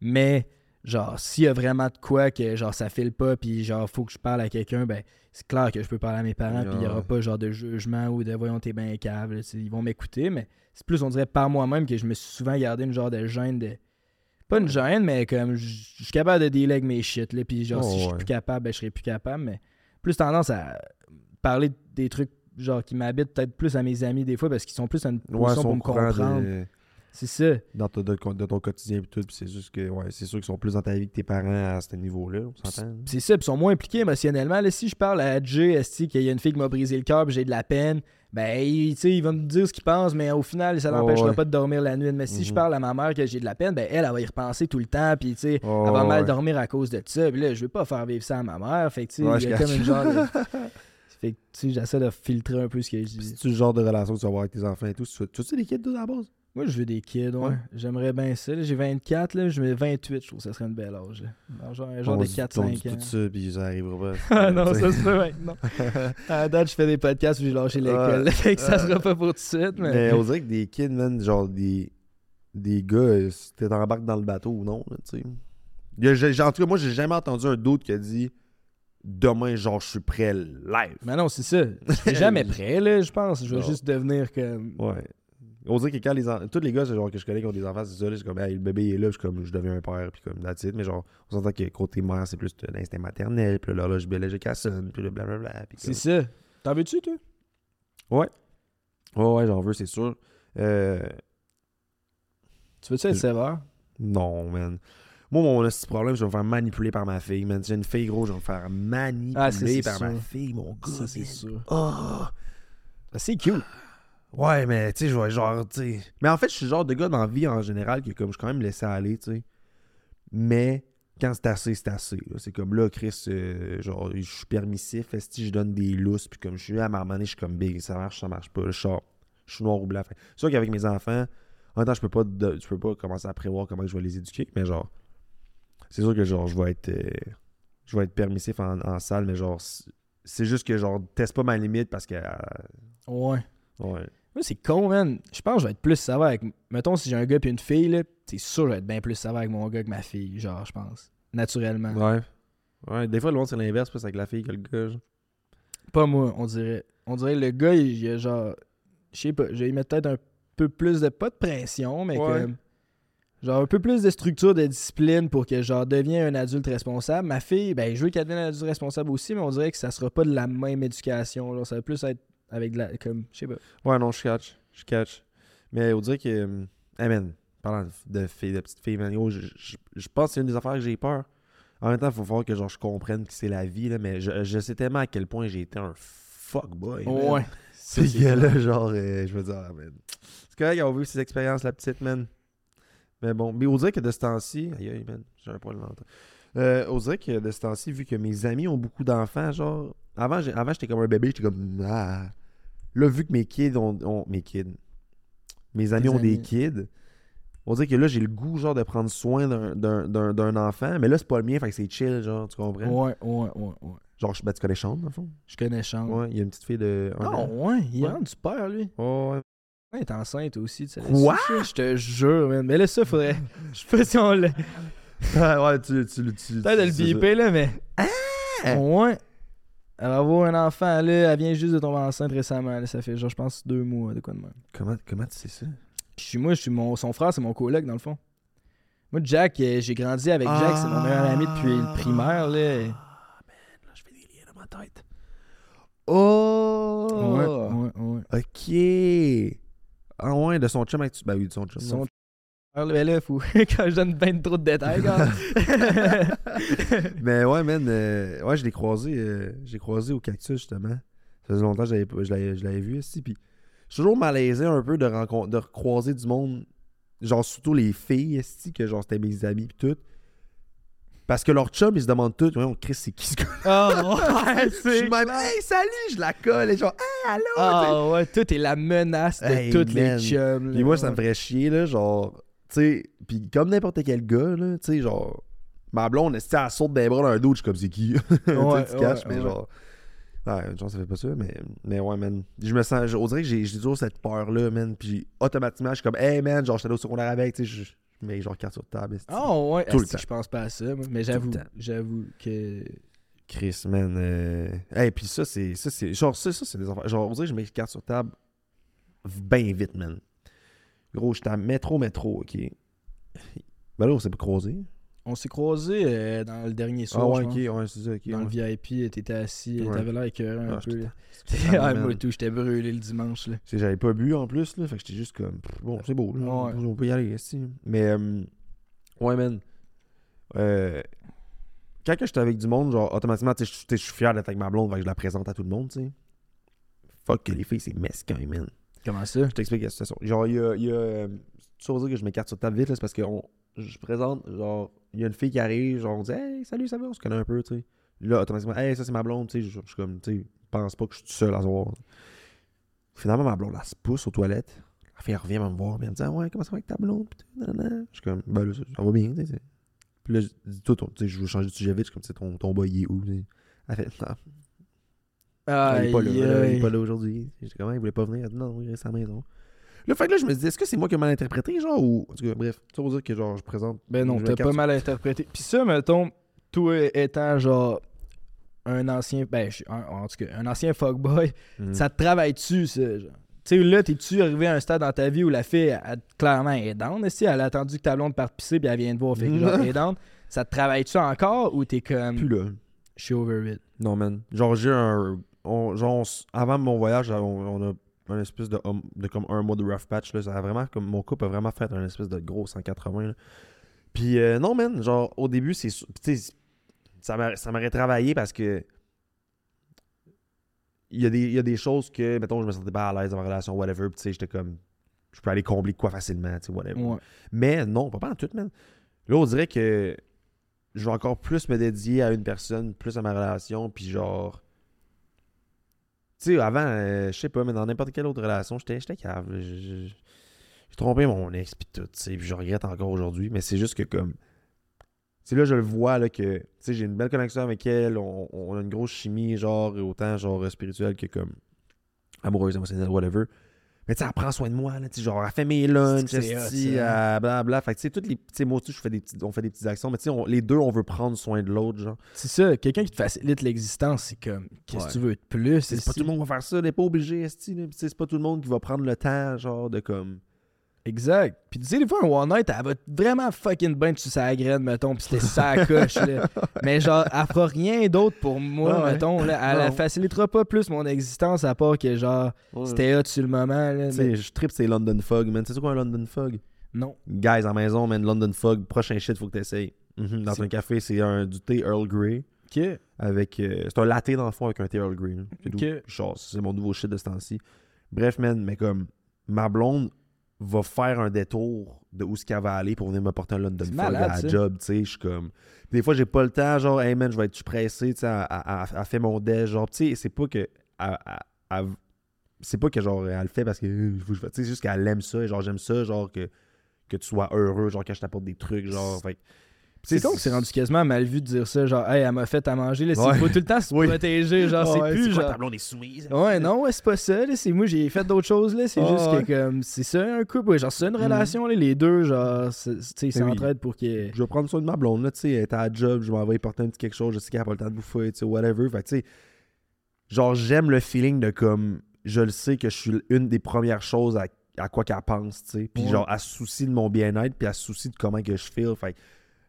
Mais genre, s'il y a vraiment de quoi que genre ça file pas puis genre faut que je parle à quelqu'un, ben c'est clair que je peux parler à mes parents puis il y aura pas genre de jugement ou de voyons t'es bien câble. Ils vont m'écouter, mais c'est plus on dirait par moi-même que je me suis souvent gardé une genre de gêne de. Pas une gêne, mais comme je suis capable de avec mes shit. Là, puis genre, Oh, si je suis ouais. plus capable, ben, je serai plus capable. Mais plus tendance à parler des trucs genre qui m'habitent peut-être plus à mes amis des fois parce qu'ils sont plus en une position pour me comprendre. C'est ça. dans ton, de, de ton quotidien et tout. C'est juste que, ouais, c'est sûr qu'ils sont plus dans ta vie que tes parents à ce niveau-là. On s'entend? C'est ça, puis ils sont moins impliqués émotionnellement. Là, si je parle à Jay, qu'il y a une fille qui m'a brisé le cœur, puis j'ai de la peine, ben, il, va me dire ce qu'il pense, mais au final, ça Oh, l'empêchera ouais. pas de dormir la nuit. Mais si je Mhm. parle à ma mère que j'ai de la peine, ben, elle, elle va y repenser tout le temps, puis tu sais, Oh, elle va mal ouais. dormir à cause de ça. Puis là, je veux pas faire vivre ça à ma mère. Fait que, tu sais, Ouais, il y je a comme cache. une genre de... Fait que, tu sais, j'essaie de filtrer un peu ce que je dis. c'est-tu le genre de relation que tu vas avoir avec tes enfants et tout? Tu tu sais les kids, à la base? Moi, je veux des kids, ouais. J'aimerais bien ça. J'ai 24, là, je mets 28, je trouve que ça serait une belle âge. là. Genre, un genre On de dit- 4-5 on dit ans. tout ça, puis ça arrivera pas. Ah non, ça se peut. Non. À la date, je fais des podcasts où j'ai lâché l'école. Fait que ça sera pas pour tout de suite, mais. Mais on dirait que des kids, man, genre des, des gars, euh, t'es embarques dans le bateau ou non, là, tu sais. En tout cas, moi, j'ai jamais entendu un d'autre qui a dit demain, genre, je suis prêt live. Mais non, c'est ça. Je suis jamais prêt, là, je pense. Je vais Non. juste devenir comme. Ouais. On dirait que quand les en- tous les gars c'est genre que je connais qui ont des enfants, c'est ça, c'est comme hey, le bébé est là, je suis comme je deviens un père, puis comme that's it. Mais genre, on s'entend que côté mère, c'est plus l'instinct maternel, puis là, l'horloge biologique à sonne, puis le blablabla. C'est ça. T'en veux-tu, toi? Ouais, ouais, j'en veux, c'est sûr. Euh, Tu veux-tu être Je- sévère? non, man. Moi, mon petit problème, je vais me faire manipuler par ma fille, man. J'ai une fille, gros, je vais me faire manipuler Ah, ça, c'est par ma fille, mon gars. C'est sûr. Oh! Ah, C'est cute. Ouais, mais tu sais, je vais genre, tu sais. Mais en fait, je suis le genre de gars dans la vie en général que comme je suis quand même laissé aller, tu sais. Mais quand c'est assez, c'est assez. là. C'est comme là, Chris, euh, genre, je suis permissif, si je donne des lousses, puis comme je suis à ma je suis comme big, ça marche, ça marche pas. Je sors, je suis noir ou blanc. C'est sûr qu'avec mes enfants, en même temps, je peux pas, de- je peux pas commencer à prévoir comment je vais les éduquer, mais genre, c'est sûr que genre, je vais être, euh, je vais être permissif en, en salle, mais genre, c'est- c'est juste que genre, teste pas ma limite parce que, euh, Ouais. ouais. Moi, c'est con, man. Je pense que je vais être plus sévère avec. Mettons, si j'ai un gars et une fille, là, c'est sûr que je vais être bien plus sévère avec mon gars que ma fille, genre, je pense. Naturellement. Ouais. Ouais, des fois, le monde, c'est l'inverse, plus avec la fille que le gars. genre. Pas moi, on dirait. On dirait le gars, il, il a genre. Je sais pas, je vais y mettre peut-être un peu plus de. Pas de pression, mais Ouais. comme. Genre un peu plus de structure, de discipline pour que genre devienne un adulte responsable. Ma fille, ben je veux qu'elle devienne un adulte responsable aussi, mais on dirait que ça sera pas de la même éducation. Genre, ça va plus être avec de la. Comme. Je sais pas. Ouais, non, je catch. Je catch. Mais on dirait que. Hey, man, parlant de, filles, de petites filles, man, yo, je, je- je pense que c'est une des affaires que j'ai peur. En même temps, il faut falloir que genre, je comprenne que c'est la vie, là, mais je, je sais tellement à quel point j'ai été un fuckboy. Ouais. Ces gars-là, genre, euh, je veux dire, ah, man. C'est correct, on veut ses expériences, la petite, man. Mais bon, mais on dirait que de ce temps-ci, aïe, aïe, man, j'ai un poil. Euh, on dirait que de ce temps-ci, vu que mes amis ont beaucoup d'enfants, genre, avant, j'étais comme un bébé, j'étais comme, ah. Là, vu que mes kids ont, ont- mes kids, mes amis ont des kids, on dirait que là, j'ai le goût, genre, de prendre soin d'un- enfant, mais là, c'est pas le mien, fait que c'est chill, genre, tu comprends? Ouais, ouais, ouais, ouais. Genre, ben, tu connais Sean, dans le fond? Je connais Chambre. Ouais, il y a une petite fille de. Ah an. ouais, il Ouais. du père, lui. Ouais, ouais. Ouais, il est enceinte aussi. tu sais, Quoi? Je te jure, man. Mais là, ça, faudrait. Je sais pas si on l'a. ouais, tu, tu, tu, Peut-être de le biper, là, mais. Ah! Ouais. Elle va avoir un enfant, là. Elle vient juste de tomber enceinte récemment. Là, ça fait, genre, je pense, deux mois, de quoi de même. Comment, comment tu sais ça? Je suis, moi, je suis mon, son frère, c'est mon coloc, dans le fond. Moi, Jack, euh, j'ai grandi avec Jack, c'est mon meilleur ami depuis le primaire, là. Ah, man, là, je fais des liens dans ma tête. Oh! Ouais, ouais, ouais. Ok. Ah ouais, de son chum avec... Ben oui, de son chum. Son frère, là, ben là, faut... quand je donne bien trop de détails. Mais ouais, man, euh, ouais, je l'ai croisé, euh, j'ai croisé au cactus, justement. Ça faisait longtemps que je l'avais vu ici, puis je suis toujours malaisé un peu de, rencontrer, de recroiser du monde, genre surtout les filles, ici, que genre c'était mes amis, puis tout. Parce que leur chum, ils se demandent tout, on Chris, c'est qui ce gars? Ah, ouais, Je suis même, hey, salut, je la colle, et genre, hey, allô. Ah ouais, toi, t'es la menace de Hey, toutes man. les chums. Puis moi, ça me ferait chier, là, genre, sais, puis comme n'importe quel gars, là, tu sais, genre, ma blonde, elle, elle saute des bras d'un dos, je suis comme, c'est qui? Ouais, tu caches, mais genre, ouais, genre, ça fait pas ça, mais, mais ouais, man, je me sens, on dirait que j'ai toujours cette peur-là, man, puis automatiquement, je suis comme, hey, man, genre, j'étais au secondaire avec, tu sais, je mets genre carte sur table. Ah ouais, Tout le temps. je pense pas à ça, moi. mais j'avoue, j'avoue que... Chris, man, euh... hey, puis ça, c'est, ça, c'est, genre, ça, ça, c'est des affaires, genre, on dirait que je mets carte sur table bien vite, man. Gros, j'étais à métro, métro, ok. Ben là, on s'est pas croisé. On s'est croisés euh, dans le dernier soir, Ah ouais, ok, ouais, c'est ça, ok. Dans ouais. le VIP, t'étais assis, Ouais. t'avais l'air écœuré un Ah, peu. ah, moi tout, j'étais brûlé le dimanche. Là. J'avais pas bu en plus, là. Fait que j'étais juste comme, bon, c'est beau, là. On peut y aller, ici. Mais, euh, ouais, man. Euh, quand que j'étais avec du monde, genre, automatiquement, tu sais, je suis fier d'être avec ma blonde, fait que je la présente à tout le monde, tu sais. Fuck que les filles, c'est mesquin, man. Comment ça? Je t'explique la situation. Genre, il y a. Y a euh, dire que je m'écarte sur table vite, c'est parce que on- je présente, genre, il y a une fille qui arrive, genre, on dit, hey, salut, ça va, on se connaît un peu, tu sais. Là, automatiquement, hey, ça c'est ma blonde, tu sais. Je suis comme, tu sais, pense pas que je suis tout seul à soir. Finalement, ma blonde, elle se pousse aux toilettes, La fille, elle revient me voir, puis elle me dit, ah ouais, comment ça va avec ta blonde? Puis tout. Je suis comme, ben là, ça, ça va bien, tu sais. Puis là, je dis, toi, tu sais, je veux changer de sujet vite, je suis comme, tu sais, ton, ton boy, est où? tu sais. Elle fait, Ah, il est pas là, là, il est pas là aujourd'hui. J'étais comme, Ah, il voulait pas venir. Elle non, il reste à la maison. Là, fait que là, je me dis, est-ce que c'est moi qui ai mal interprété, genre, ou. En tout cas, bref, ça veut dire que, genre, je présente. Ben non, t'as pas mal interprété. Puis ça, mettons, toi étant genre un ancien, ben, je- un- en tout cas, un ancien fuckboy, Mm. ça te travaille dessus, ça, genre? Tu sais, là, t'es-tu arrivé à un stade dans ta vie où la fille, elle, elle- clairement, elle est down, si elle a attendu que ta blonde parte pisser puis elle vient te voir, fait que genre, elle est down? Ça te travaille-tu encore ou t'es comme, Plus là. je suis over it? Non, man. Genre, j'ai un. On- genre, avant mon voyage, on, on a un espèce de, de comme un mois de rough patch. Là. Ça a vraiment, comme mon couple a vraiment fait un espèce de gros 180. là. Puis, euh, non, man. Genre, au début, c'est. ça m'a- ça m'aurait travaillé parce que. Il y, a des, il y a des choses que, mettons, je me sentais pas à l'aise dans ma relation, whatever. Puis, tu sais, j'étais comme. Je peux aller combler quoi facilement, tu sais, whatever. Ouais. Mais non, pas, pas en tout, man. Là, on dirait que je vais encore plus me dédier à une personne, plus à ma relation, puis genre. Tu sais, avant, euh, je sais pas, mais dans n'importe quelle autre relation, j'étais cave. J'ai trompé mon ex, puis tout, tu sais, je regrette encore aujourd'hui, mais c'est juste que comme. Tu sais, là, je le vois, là, que. Tu sais, j'ai une belle connexion avec elle, on, on a une grosse chimie, genre, autant, genre, spirituelle que comme. amoureuse, émotionnelle, whatever. Mais tu sais, elle prend soin de moi, là, genre, elle fait mes lunchs, C'est hot, esti, ça. elle blabla. Fait que, tu sais, toutes les. Moi aussi, je fais des on fait des petites actions, mais tu sais, les deux, on veut prendre soin de l'autre, genre. C'est ça, quelqu'un qui te facilite l'existence, c'est comme, qu'est-ce que Ouais. tu veux de plus? C'est pas tout le monde qui va faire ça, n'est pas obligé, c'est pas tout le monde qui va prendre le temps, genre, de comme. Exact. Puis tu sais, des fois, un One Night, elle va vraiment fucking bien sur sa graine, mettons, puis c'était sa coche, là. Mais genre, elle fera rien d'autre pour moi, Ouais, mettons, là. Elle, elle facilitera pas plus mon existence à part que genre, c'était hot sur le moment, là. Tu mais- sais, je tripe, c'est London Fog, man. Tu sais quoi un London Fog? Non. Guys, à la maison, man, London Fog, prochain shit, faut que t'essayes. Mhm, Dans un café, c'est un du thé Earl Grey. Ok. Avec. euh, c'est un latte dans le fond avec un thé Earl Grey. C'est. Genre, c'est mon nouveau shit de ce temps-ci. Bref, man, mais comme. Ma blonde va faire un détour de où ce qu'elle va aller pour venir me porter un London Fog à la job, tu sais. Je suis comme. Des fois, j'ai pas le temps, genre, hey man, je vais être pressé, tu sais, elle, fait mon déj, genre, tu sais, c'est pas que. c'est pas que, genre, elle le fait parce que. euh, Tu sais, c'est juste qu'elle aime ça, et genre, j'aime ça, genre, que, que tu sois heureux, genre, quand je t'apporte des trucs, genre, fait C'est con que c'est rendu quasiment mal vu de dire ça, genre, hey, elle m'a fait à manger, là. Ouais. Il faut tout le temps se Oui. protéger, genre, c'est plus quoi, genre. est soumise? Ouais, non, ouais, c'est pas ça, là. C'est moi, j'ai fait d'autres choses, là. C'est juste ouais. que, comme, c'est ça, un couple, ouais. Genre, c'est une Mhm. relation, là. Les deux, genre, c'est- tu sais, ils oui. s'entraident pour qu'il je vais prendre soin de ma blonde, là, tu sais, elle est à la job, je m'en vais porter un petit quelque chose, je sais qu'elle a pas le temps de bouffer, tu sais, whatever. Fait tu sais, genre, j'aime le feeling de comme, je le sais que je suis une des premières choses à, à quoi qu'elle pense, tu sais. Puis, genre, elle se soucie de mon bien-être, puis elle se soucie de comment que je feel. Fait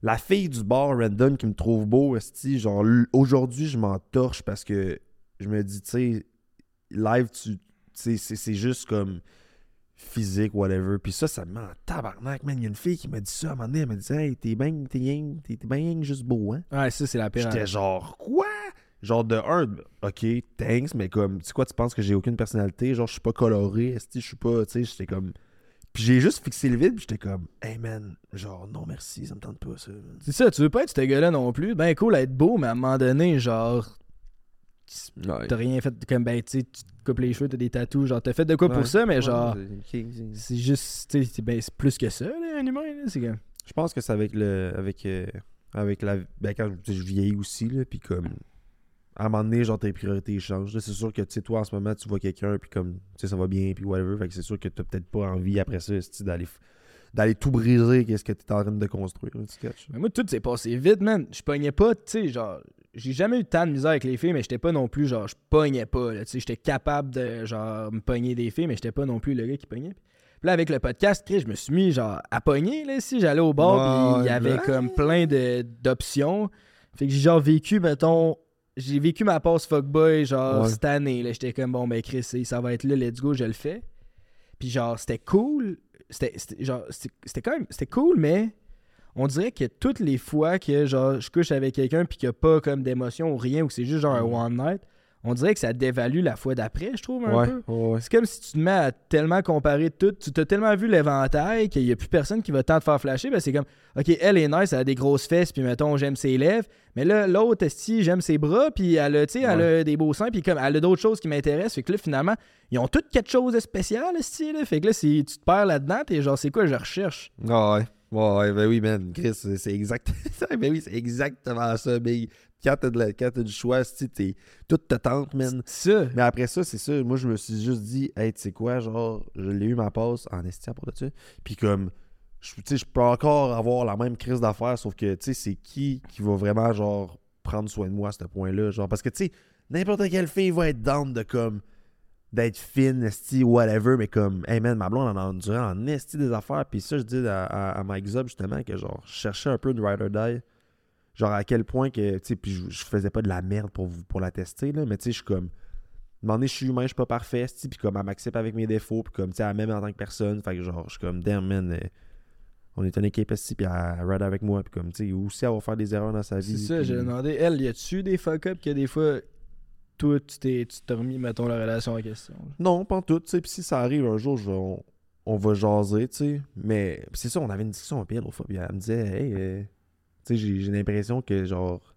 la fille du bar random qui me trouve beau, esti, genre, aujourd'hui, je m'en torche parce que je me dis, tu sais, live, tu, c'est juste comme physique, whatever. Puis ça, ça me met en tabarnak, man. Il y a une fille qui m'a dit ça à un moment donné. Elle m'a dit, hey, t'es bien, t'es bien, t'es bien juste beau, hein? Ouais, ça, c'est la pire. J'étais genre, quoi? Genre de un, ok, thanks, mais comme, tu sais quoi, tu penses que j'ai aucune personnalité? Genre, je suis pas coloré, esti, je suis pas, tu sais, j'étais comme. Puis j'ai juste fixé le vide, puis j'étais comme, hey man, genre, non merci, ça me tente pas ça. C'est ça, tu veux pas être ce gars-là non plus? Ben cool à être beau, mais à un moment donné, genre, Ouais. t'as rien fait comme, ben, tu sais, tu te coupes les cheveux, t'as des tatous, genre, t'as fait de quoi pour ça, mais genre, c'est- juste, tu sais, c'est ben, c'est plus que ça, là, un humain, là. C'est comme. Je pense que c'est avec le. avec euh, avec la. Ben quand je, je vieillis aussi, là, puis comme. À un moment donné, genre tes priorités changent. C'est sûr que tu sais, toi en ce moment, tu vois quelqu'un, puis comme tu sais, ça va bien, puis whatever. Fait que c'est sûr que t'as peut-être pas envie après ça, d'aller d'aller tout briser, qu'est-ce que t'es en train de construire, là, tu catches? Mais moi, tout s'est passé vite, man. Je pognais pas, tu sais, genre, j'ai jamais eu tant de misère avec les filles, mais j'étais pas non plus, genre, je pognais pas, tu sais, j'étais capable de, genre, me pogner des filles, mais j'étais pas non plus le gars qui pognait. Puis là, avec le podcast, je me suis mis, genre, à pogner, là, si j'allais au bar, puis il y avait ouais. comme plein de- d'options. Fait que j'ai, genre, vécu, mettons, j'ai vécu ma passe fuckboy, genre, Ouais. cette année, là, j'étais comme, bon, ben, Chris, ça va être là, let's go, je le fais. Puis genre, c'était cool. C'était, genre, c'était, quand même, c'était cool, mais on dirait que toutes les fois que genre je couche avec quelqu'un puis qu'il n'y a pas comme d'émotion ou rien ou que c'est juste genre un Mhm. one night, on dirait que ça dévalue la fois d'après, je trouve, un Ouais, peu. ouais, ouais. C'est comme si tu te mets à tellement comparer tout. Tu t'as tellement vu l'éventail qu'il n'y a plus personne qui va tant te faire flasher. Ben c'est comme, OK, elle est nice, elle a des grosses fesses, puis mettons, j'aime ses lèvres. Mais là, l'autre, esti, j'aime ses bras, puis elle a, tu sais, elle a des beaux seins, puis comme, elle a d'autres choses qui m'intéressent. Fait que là, finalement, ils ont toutes quelque chose de spécial, esti, là. Fait que là, si tu te perds là-dedans, t'es genre, c'est quoi, je recherche? Ah ouais. Ouais, ouais, ben oui, man. Chris, c'est exact. ben oui, c'est exactement ça, Big. Quand t'as de la- quand t'as du choix, si t'es. Tout te tente, man. Ça. Mais après ça, c'est ça. Moi, je me suis juste dit, hey, tu sais quoi, genre, je l'ai eu ma passe en esti pour ça. Puis comme, je- tu sais, je peux encore avoir la même crise d'affaires, sauf que, tu sais, c'est qui qui va vraiment, genre, prendre soin de moi à ce point-là. Genre, parce que, tu sais, n'importe quelle fille va être down de comme, d'être fine, esti, whatever, mais comme, hey man, ma blonde en a enduré en esti des affaires. Puis ça, je dis à, à, à Mike Zub, justement, que, genre, je cherchais un peu de ride or die. Genre, à quel point que, tu sais, puis je, je faisais pas de la merde pour, vous- pour la tester, là, mais tu sais, je suis comme, donné, je suis humain, je suis pas parfait, puis comme, elle m'accepte avec mes défauts, puis comme, tu sais, elle m'aime en tant que personne. Fait que, genre, je suis comme, damn, man, euh, on est une équipe, esti, puis elle ride avec moi, puis comme, tu sais, aussi, elle va faire des erreurs dans sa C'est vie. ça, puis- j'ai demandé, elle, y a-tu des fuck-up que des fois, toi, tu t'es tu t'es remis, mettons, la relation en question? là? Non, pas en tout, tu sais. Puis si ça arrive un jour, je on, on va jaser, tu sais. Mais c'est ça, on avait une discussion pire l'autre fois. Puis elle me disait, hey, euh, j'ai j'ai l'impression que, genre,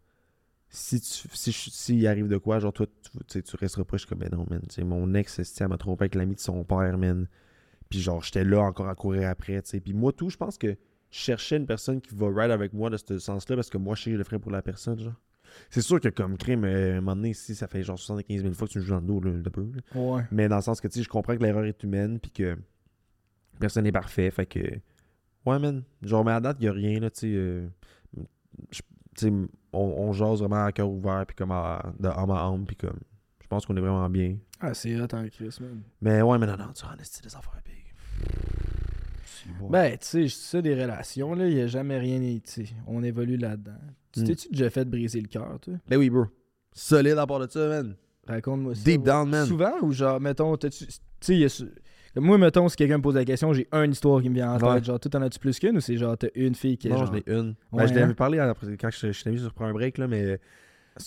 si tu si, arrive de quoi, genre, toi, tu, tu resteras pas. Je suis comme, ben non, man. Mon ex, elle m'a trompé avec l'ami de son père, man. Puis genre, j'étais là encore à courir après, tu sais. Puis moi, tout, je pense que je cherchais une personne qui va ride avec moi de ce sens-là parce que moi, je sais que je le ferais pour la personne, genre. C'est sûr que comme crime, euh, à un moment donné, si ça fait genre 75 000 fois que tu me joues dans le dos, là, de peu, là. Ouais. Mais dans le sens que, tu sais, je comprends que l'erreur est humaine, puis que personne n'est parfait, fait que... Ouais, man. Genre, mais à date, il a rien, là, tu sais... euh, je- tu on, on jase vraiment à cœur ouvert, puis comme à, de âme à âme, puis comme... Je pense qu'on est vraiment bien. Ah, c'est hot en Chris, man. Mais ouais, mais non, non, tu en esti des affaires, big. Ben, tu sais, je ça des relations, là, il a jamais rien, tu sais, on évolue là-dedans. Tu Mm. t'es-tu déjà fait briser le cœur, toi? Ben oui, bro. Solide à part de ça, man. Raconte-moi ça. Deep down, man. Souvent, ou genre, mettons, t'as-tu... Tu sais, moi, mettons, si quelqu'un me pose la question, j'ai une histoire qui me vient en tête. Ouais. Genre, toi, t'en as-tu plus qu'une ou c'est genre, t'as une fille qui est Non, genre... j'en ai une. Ben, Ouais, je l'avais hein? parlé après, quand je, je t'ai vu sur un break, là, mais...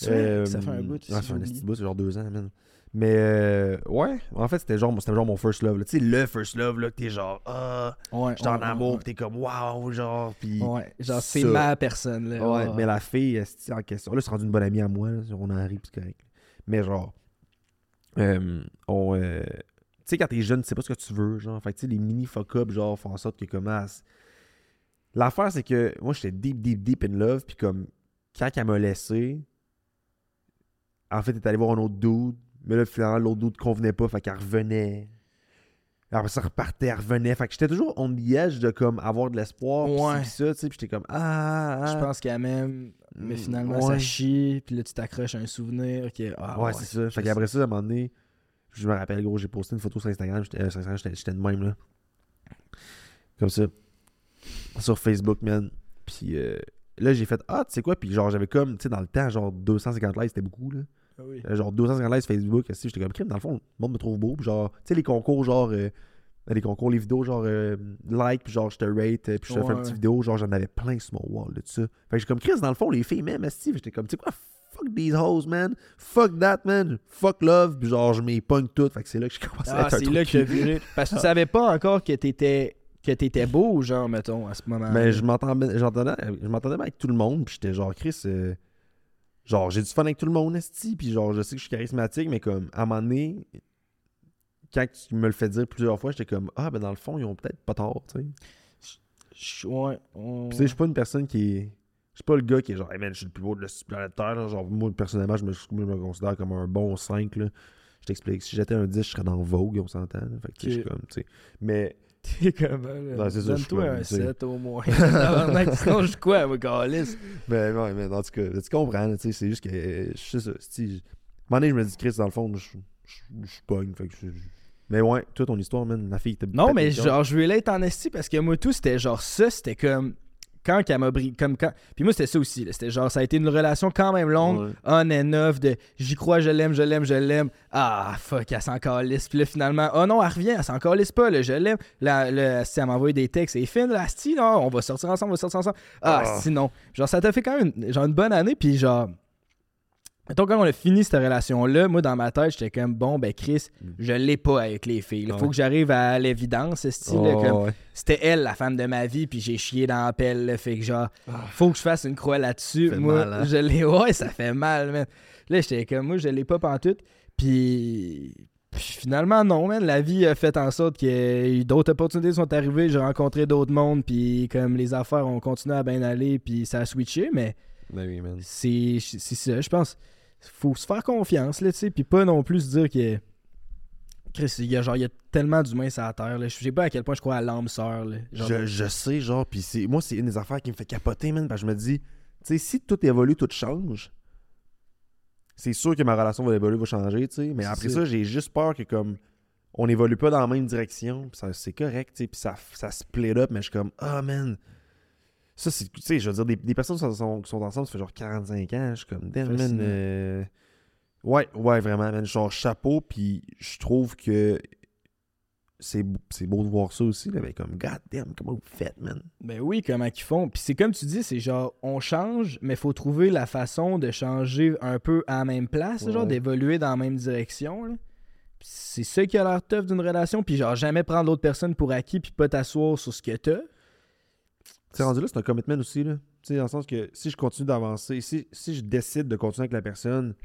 Vrai? Euh, ça fait un bout. ça fait un petit bout, c'est genre deux ans, man. Mais euh, ouais, en fait, c'était genre, genre mon first love. là. Tu sais, le first love, là, que t'es genre, ah, Ouais, j'étais en ouais, amour, ouais, pis t'es comme, waouh, genre, pis. Ouais, genre, c'est ma personne, là. Ouais, mais la fille, esti, en question, là, c'est rendu une bonne amie à moi, là, on en rit, pis c'est correct. Mais genre, euh, on. euh, sais, quand t'es jeune, tu sais pas ce que tu veux, genre. Fait que, tu sais, les mini fuck-up, genre, font en sorte que, comme, ah, L'affaire, c'est que moi, j'étais deep, deep, deep in love, puis comme, quand elle m'a laissé, en fait, elle est allée voir un autre dude, mais là, finalement, l'autre dude convenait pas, fait qu'elle revenait. Après ça, repartait, elle revenait. Fait que j'étais toujours on edge de, comme, avoir de l'espoir, Ouais. pis ça, tu sais, pis j'étais comme, ah, ah. Je pense qu'elle m'aime, mais Mm, finalement, ouais. ça chie, puis là, tu t'accroches à un souvenir qui. Ah, ouais, c'est ça. Fait qu'après ça, à un moment donné, je me rappelle, gros, j'ai posté une photo sur Instagram. J'étais euh, de même, là. Comme ça. Sur Facebook, man. Puis euh, là, j'ai fait, ah, tu sais quoi? Puis genre, j'avais comme, tu sais, dans le temps, genre 250 likes, c'était beaucoup, là. Ah oui. Euh, Genre 250 likes Facebook. J'étais comme, crime, dans le fond, le monde me trouve beau. Puis genre, tu sais, les concours, genre, euh, les concours, les vidéos, genre, euh, like, puis genre, je te rate, puis je te fais Ouais, une petite ouais. vidéo. Genre, j'en avais plein sur mon wall de ça. Fait que j'ai comme, Chris, dans le fond, les filles, même, esti. J'étais comme, tu sais quoi? Fuck these hoes, man. Fuck that, man. Fuck love. Puis genre, je m'y pogne toutes. Fait que c'est là que j'ai commencé à Ah, être un c'est là que viré. Parce que tu savais pas encore que t'étais que t'étais beau, genre, mettons, à ce moment Mais je m'entendais, j'entendais, je m'entendais bien avec tout le monde. Puis j'étais genre, Chris, euh, genre, j'ai du fun avec tout le monde, esti. Puis genre, je sais que je suis charismatique, mais comme, à un moment donné, quand tu me le fais dire plusieurs fois, j'étais comme, ah, ben dans le fond, ils ont peut-être pas tort, tu sais. Je- Ouais. on- Puis tu sais, je suis pas une personne qui est. Je suis pas le gars qui est genre, hey man, je suis le plus beau de la planète Terre. là. Genre, moi, personnellement, je me, je me considère comme un bon 5. Là. Je t'explique. Si j'étais un 10, je serais dans Vogue, on s'entend. Fait que tu sais, je suis comme, tu sais. Mais T'es comment, là? Non, c'est ça, suis Donne-toi comme, un tu sais. 7 au moins. Sinon, je suis quoi, moi? Mais ouais, mais en tout cas, tu comprends, tu sais, c'est juste que, euh, je sais ça, à un moment donné, je me dis, Chris, dans le fond, je, je, je pogne, fait que je- je- Mais ouais, toi, ton histoire, man, la fille, t'as Non, mais genre, je voulais être en esti parce que moi, tout, c'était genre ça, c'était comme. Quand qu'elle m'a brisé. Comme quand. Puis moi, c'était ça aussi. C'était genre, ça a été une relation quand même longue, Ouais. on and off, de j'y crois, je l'aime, je l'aime, je l'aime. Ah, fuck, elle s'en calisse. Puis là, finalement, oh non, elle revient, elle s'en calisse pas, là, je l'aime. Là, là, si elle m'a envoyé des textes, c'est fine, là, asti, non, on va sortir ensemble, on va sortir ensemble. Ah, Ah. sinon. Genre, ça t'a fait quand même une, genre une bonne année, puis genre. Mettons, quand on a fini cette relation-là, moi, dans ma tête, j'étais comme, bon, ben, Chris, je l'ai pas avec les filles. Il faut Ouais. que j'arrive à l'évidence, Oh, ouais. c'était elle, la femme de ma vie, puis j'ai chié dans la pelle, là, fait que genre, faut que je fasse une croix là-dessus. Ah. Moi, mal, hein? je l'ai, ouais, ça fait mal, man. Là, j'étais comme, moi, je l'ai pas pantoute, puis... puis finalement, non, man. La vie a fait en sorte que d'autres opportunités sont arrivées, j'ai rencontré d'autres mondes, puis comme les affaires ont continué à bien aller, puis ça a switché, mais Ben oui, man. c'est ça, je pense. Faut se faire confiance, là, tu sais, puis pas non plus se dire que. Chris, il y a, genre, il y a tellement d'humains sur la terre, là. Je sais pas à quel point je crois à l'âme sœur, là. Genre, Je, je sais, genre, puis c'est, moi, c'est une des affaires qui me fait capoter, man, parce que je me dis, tu sais, si tout évolue, tout change, c'est sûr que ma relation va évoluer, va changer, tu sais, mais après ça. j'ai juste peur que, comme, on évolue pas dans la même direction, ça, c'est correct, tu sais, puis ça, ça split up, mais je suis comme, ah, man, ça, c'est, tu sais, je veux dire, des, des personnes qui sont, sont- qui sont ensemble, ça fait genre 45 ans, je suis comme, damn, man, euh, ouais, ouais, vraiment, man, genre, chapeau, puis je trouve que c'est, beau- c'est beau de voir ça aussi, là, mais comme, god damn, comment vous faites, man? Ben oui, comment qu'ils font. Puis c'est comme tu dis, c'est genre, on change, mais faut trouver la façon de changer un peu à la même place, genre, d'évoluer dans la même direction, là. C'est ça qui a l'air tough d'une relation, puis genre, jamais prendre l'autre personne pour acquis, puis pas t'asseoir sur ce que t'as. Tu rendu là, c'est un commitment aussi, là. Tu sais, dans le sens que si je continue d'avancer, si, si je décide de continuer avec la personne, tu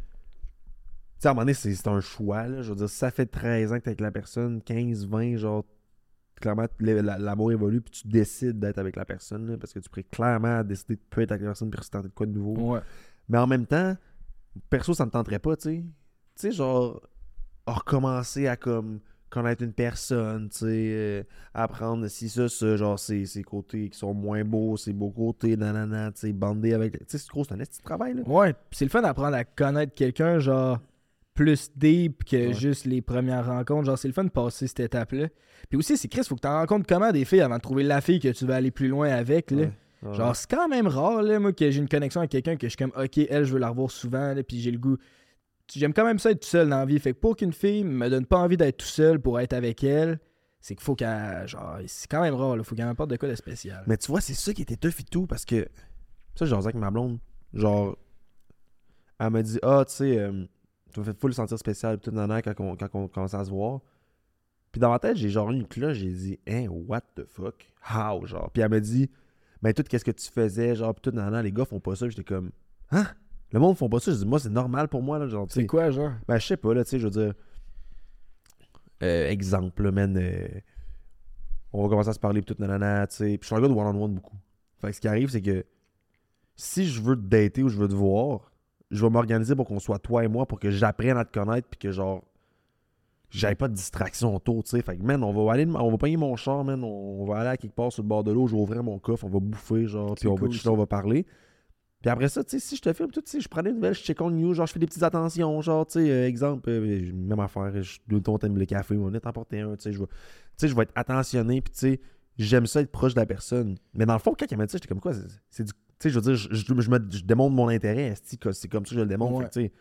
sais, à un moment donné, c'est un choix, là. Je veux dire, ça fait 13 ans que t'es avec la personne, 15, 20, genre, clairement, l'amour évolue, puis tu décides d'être avec la personne, là, parce que tu pourrais clairement décider de plus être avec la personne, puis tenter de quoi de nouveau. Ouais. Mais en même temps, perso, ça me tenterait pas, tu sais. Tu sais, genre, recommencer à comme connaître une personne, tu sais, euh, apprendre si ça, ça, genre, ses, ses côtés qui sont moins beaux, ses beaux côtés, nanana, tu sais, bander avec. Tu sais, c'est gros, c'est un petit travail, là. Ouais, pis c'est le fun d'apprendre à connaître quelqu'un, genre, plus deep que Ouais. juste les premières rencontres. Genre, c'est le fun de passer cette étape-là. Puis aussi, c'est Chris, faut que tu rencontres comment des filles avant de trouver la fille que tu vas aller plus loin avec, là. Ouais. Ouais. Genre, c'est quand même rare, là, moi, que j'ai une connexion avec quelqu'un que je suis comme, OK, elle, je veux la revoir souvent, là, puis j'ai le goût. J'aime quand même ça être tout seul dans la vie. Fait que pour qu'une fille me donne pas envie d'être tout seul pour être avec elle, c'est qu'il faut qu'elle. Genre, c'est quand même rare, là. Faut qu'elle m'apporte de quoi de spécial. Mais tu vois, c'est ça qui était tough et tout, parce que. Ça, jasé avec ma blonde. Genre. Elle m'a dit, ah, tu sais, euh, tu m'as fait full sentir spécial, tout, nana, quand quand on commençait à se voir. Puis dans ma tête, j'ai genre une cloche, j'ai dit, hein, what the fuck? How? Genre. Puis elle m'a dit, ben, tout, qu'est-ce que tu faisais? Genre, pis tout, nana, les gars font pas ça. J'étais comme, hein? Le monde font pas ça. Je dis, moi, c'est normal pour moi, là. Genre. C'est quoi, genre? Ben, je sais pas, là, tu sais, je veux dire. Euh, exemple, là, man. euh, on va commencer à se parler, pis tout, nanana, tu sais. Puis je suis un gars de one-on-one beaucoup. Fait que ce qui arrive, c'est que si je veux te dater ou je veux te voir, je vais m'organiser pour qu'on soit toi et moi, pour que j'apprenne à te connaître, puis que genre. J'avais pas de distraction autour, tu sais. Fait que, man, on va aller, on va payer mon char, man. On, on va aller à quelque part sur le bord de l'eau, je vais ouvrir mon coffre, on va bouffer, genre, puis on cool, va on va parler. Puis après ça, tu sais, si je te filme, tout, tu sais, je prends des nouvelles, je check on news, genre, je fais des petites attentions, genre, tu sais, euh, exemple, euh, même affaire, je donne ton thème le café, on est emporté un, tu sais, je vais, tu sais, je vais être attentionné, puis tu sais, j'aime ça être proche de la personne. Mais dans le fond, quand elle m'a dit ça, j'étais comme quoi, c'est- c'est du, tu sais, je veux dire, je, je, je me, je démontre mon intérêt, c'est comme ça que je le démontre, Ouais. tu sais,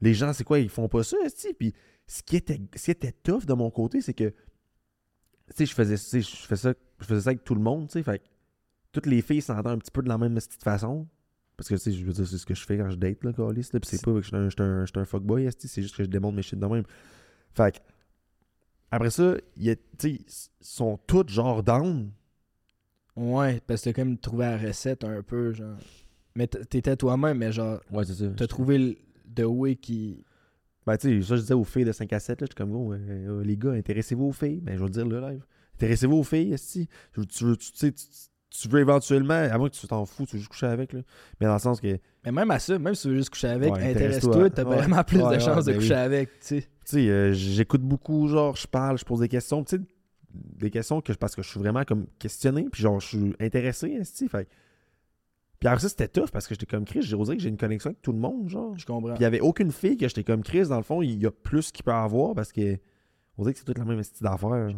les gens, c'est quoi, ils font pas ça, esti, puis ce qui était, ce qui était tough de mon côté, c'est que, tu sais, je faisais, tu sais, je faisais ça, je faisais ça avec tout le monde, tu sais, fait toutes les filles s'entendent un petit peu de la même petite façon. Parce que, tu sais, je veux dire, c'est ce que je fais quand je date, là, Calis, là. Pis c'est pas que je suis un, je suis un, un fuckboy, c'est juste que je démonte mes shit de même. Fait que, après ça, ils sont toutes genre down. Ouais, parce que t'as comme trouvé la recette un peu, genre. Mais t'étais toi-même, mais genre, Ouais, c'est ça. t'as trouvé le the way qui. Ben, tu sais, ça, je disais aux filles de 5 à 7, là, je suis comme, gros, euh, les gars, intéressez-vous aux filles? Ben, je vais le dire, là, live. Intéressez-vous aux filles, esti? Tu, veux- tu, veux- tu, sais, tu, tu veux éventuellement, à moins que tu t'en fous, tu veux juste coucher avec, là. Mais dans le sens que, Mais même à ça, même si tu veux juste coucher avec, Ouais, intéresse-toi, t'as Ouais. vraiment plus Ouais, de chances de ben coucher oui. avec, tu sais. tu euh, j'écoute beaucoup, genre, je parle, je pose des questions, tu sais, des questions que, parce que je suis vraiment comme questionné, puis genre, je suis intéressé, esti. Fait Puis après ça, c'était tough parce que j'étais comme Chris, j'ai osé que j'ai une connexion avec tout le monde, genre. Je comprends. Puis il y avait aucune fille que j'étais comme Chris, dans le fond, il y a plus qu'il peut avoir parce que. On dirait que c'est toute la même style d'affaires.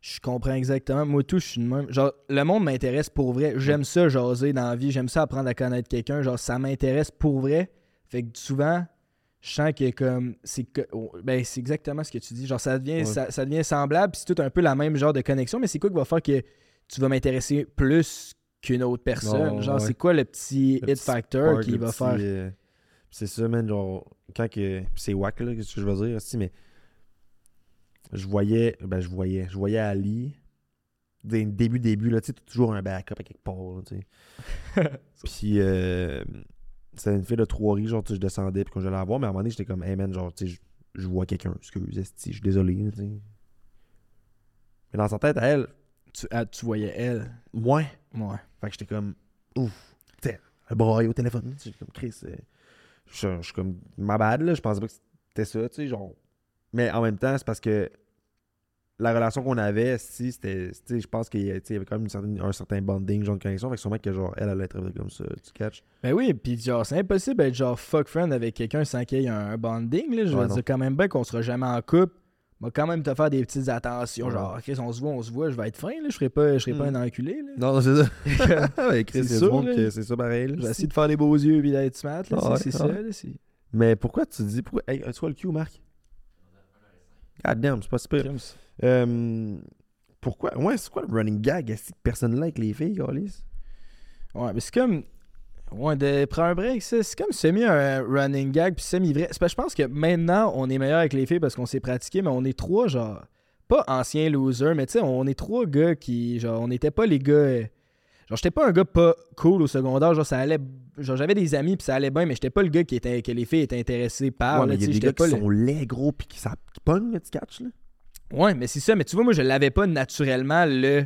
Je comprends exactement. Moi, tout, je suis de même. Genre, le monde m'intéresse pour vrai. J'aime ça jaser dans la vie. J'aime ça apprendre à connaître quelqu'un. Genre, ça m'intéresse pour vrai. Fait que souvent, je sens que comme. C'est que, oh, ben, c'est exactement ce que tu dis. Genre, ça devient, Ouais. ça, ça devient semblable. Puis c'est tout un peu la même genre de connexion. Mais c'est quoi qui va faire que tu vas m'intéresser plus qu'une autre personne? Oh, genre, ouais. c'est quoi le petit Le hit petit factor Spark, qui va petit, faire? euh, C'est ça, man, genre, quand que. c'est whack, là, qu'est-ce que je veux dire, aussi, mais. Je voyais. Ben, je voyais. Je voyais Ali. Début, début, là, tu sais, toujours un backup à quelque part, là, tu sais. Puis, euh, c'était une fille de Trois-Rives, genre, tu sais, je descendais, puis quand j'allais la voir, mais à un moment donné, j'étais comme, hey, man, genre, tu sais, je- je vois quelqu'un, excuse, je suis désolé, tu sais. Mais dans sa tête, à elle, Tu, ah, tu voyais elle? ouais. Ouais. Fait que j'étais comme, ouf, tu sais, le braille au téléphone. tu sais, comme, Chris, euh, je je suis comme, ma bad, là, je pensais pas que c'était ça, tu sais, genre. Mais en même temps, c'est parce que la relation qu'on avait, si, c'était, tu je pense qu'il y tu avait quand même une certaine- un certain bonding, genre de connexion. Fait que sûrement que, genre, elle allait être comme ça, tu catches? Ben oui, pis genre, c'est impossible d'être genre fuck friend avec quelqu'un sans qu'il y ait un, bonding, là. Je veux Ouais, dire quand même bien qu'on sera jamais en couple. Va quand même te faire des petites attentions, Ouais. genre, Chris, on se voit, on se voit, je vais être fin, là. Je serai pas, je serai pas Mm. un enculé, là. Non, non, c'est ça. ouais, Chris, C'est sûr, c'est ça pareil. là, Je vais c'est- essayer de faire des beaux yeux et d'être smart, là. Ah c'est ah ça, là. Mais pourquoi tu dis, pourquoi, hey, as-tu vois le cul, Marc? God damn, c'est pas super. Euh, pourquoi, ouais, c'est quoi le running gag? Est-ce que personne avec les filles, Galis? Ouais, mais c'est comme. Ouais, de prendre un break, c'est comme semi un running gag puis semi vrai. C'est parce que je pense que maintenant, on est meilleur avec les filles parce qu'on s'est pratiqué, mais on est trois, genre. Pas anciens losers, mais tu sais, on est trois gars qui. Genre, on n'était pas les gars. Genre, j'étais pas un gars pas cool au secondaire. Genre, ça allait. Genre, j'avais des amis puis ça allait bien, mais j'étais pas le gars qui était, que les filles étaient intéressées par. ouais, là, mais il y a des gars qui pas le- sont laids, gros, pis qui, ça, qui pognent, là, tu catches, là? Ouais, mais c'est ça. Mais tu vois, moi, je l'avais pas naturellement le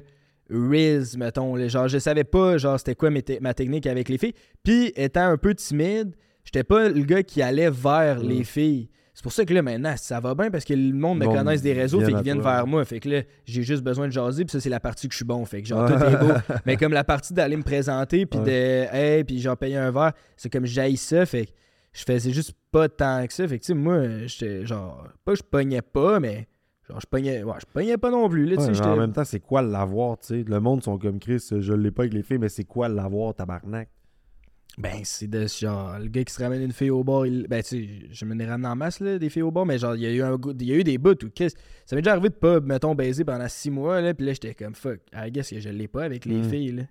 Riz, mettons. là. Genre, je savais pas, genre, c'était quoi ma technique avec les filles. Puis, étant un peu timide, j'étais pas le gars qui allait vers Mm. les filles. C'est pour ça que là, maintenant, ça va bien parce que le monde me monde connaisse des réseaux, fait qu'ils viennent toi. vers moi. Fait que là, j'ai juste besoin de jaser, puis ça, c'est la partie que je suis bon. Fait que genre, tout est beau. Mais comme la partie d'aller me présenter, puis de, hey, puis genre payer un verre, c'est comme j'aille ça. Fait que je faisais juste pas tant que ça. Fait que, tu sais, moi, j'étais genre, pas que je pognais pas, mais genre, je pognais, ouais, je pognais pas non plus. Là, Ouais, en même temps, c'est quoi l'avoir, tu sais? Le monde sont comme Chris, je l'ai pas avec les filles, mais c'est quoi l'avoir, tabarnak? Ben, c'est de genre, le gars qui se ramène une fille au bar, il... ben, tu sais, je me l'ai ramené en masse, là, des filles au bar, mais genre, il y a eu, un... il y a eu des bouts où, Chris, ça m'est déjà arrivé de pas, mettons, baiser pendant six mois, là, puis là, j'étais comme, fuck, I guess que je l'ai pas avec les Mm. filles, là.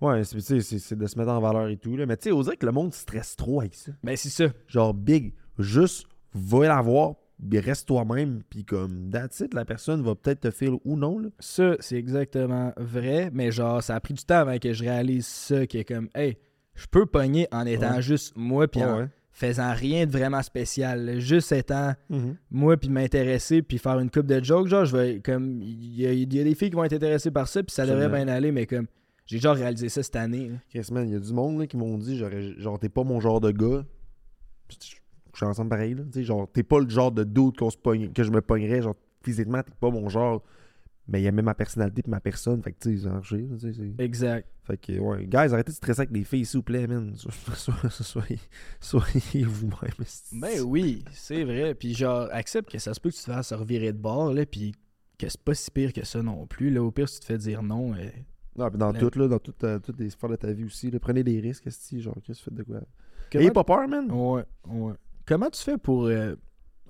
Ouais, c'est, tu sais, c'est, de se mettre en valeur et tout, là. Mais tu sais, on dirait que le monde stresse trop avec ça. Ben, c'est ça. Genre, big, juste, va l'avoir, puis reste toi-même, puis comme, that's it, la personne va peut-être te faire ou non, là. Ça, c'est exactement vrai, mais genre, ça a pris du temps avant que je réalise ça, qui est comme, hey, je peux pogner en étant Ouais. juste moi, puis en ouais. faisant rien de vraiment spécial, juste étant Mhm. moi, puis m'intéresser, puis faire une coupe de jokes, genre, je vais, comme, il y, y a des filles qui vont être intéressées par ça, puis ça devrait bien aller, mais comme, j'ai déjà réalisé ça cette année, là. Chris, man, il y a du monde là, qui m'ont dit, genre, t'es pas mon genre de gars. Je suis ensemble pareil, là. Genre, t'es pas le genre de doute qu'on se pogne, que je me pognerais. Genre, physiquement, t'es pas mon genre. Mais il y a même ma personnalité et ma personne. Fait que, tu sais, c'est- Exact. Fait que, ouais. Guys, arrêtez de stresser avec les filles, s'il vous plaît, man. So- so- so- Soyez, soyez vous-même. esti. Ben oui, c'est vrai. Puis genre, accepte que ça se peut que tu te fasses revirer de bord, là, puis que c'est pas si pire que ça non plus. Là, au pire, si tu te fais dire non, euh, Non, puis dans tout, là, dans tout, euh, toutes les sphères de ta vie aussi, là, prenez des risques, esti, genre, qu'est-ce que tu fais de quoi? comment- Ayez pas peur, man. Ouais, ouais. Comment tu fais pour euh,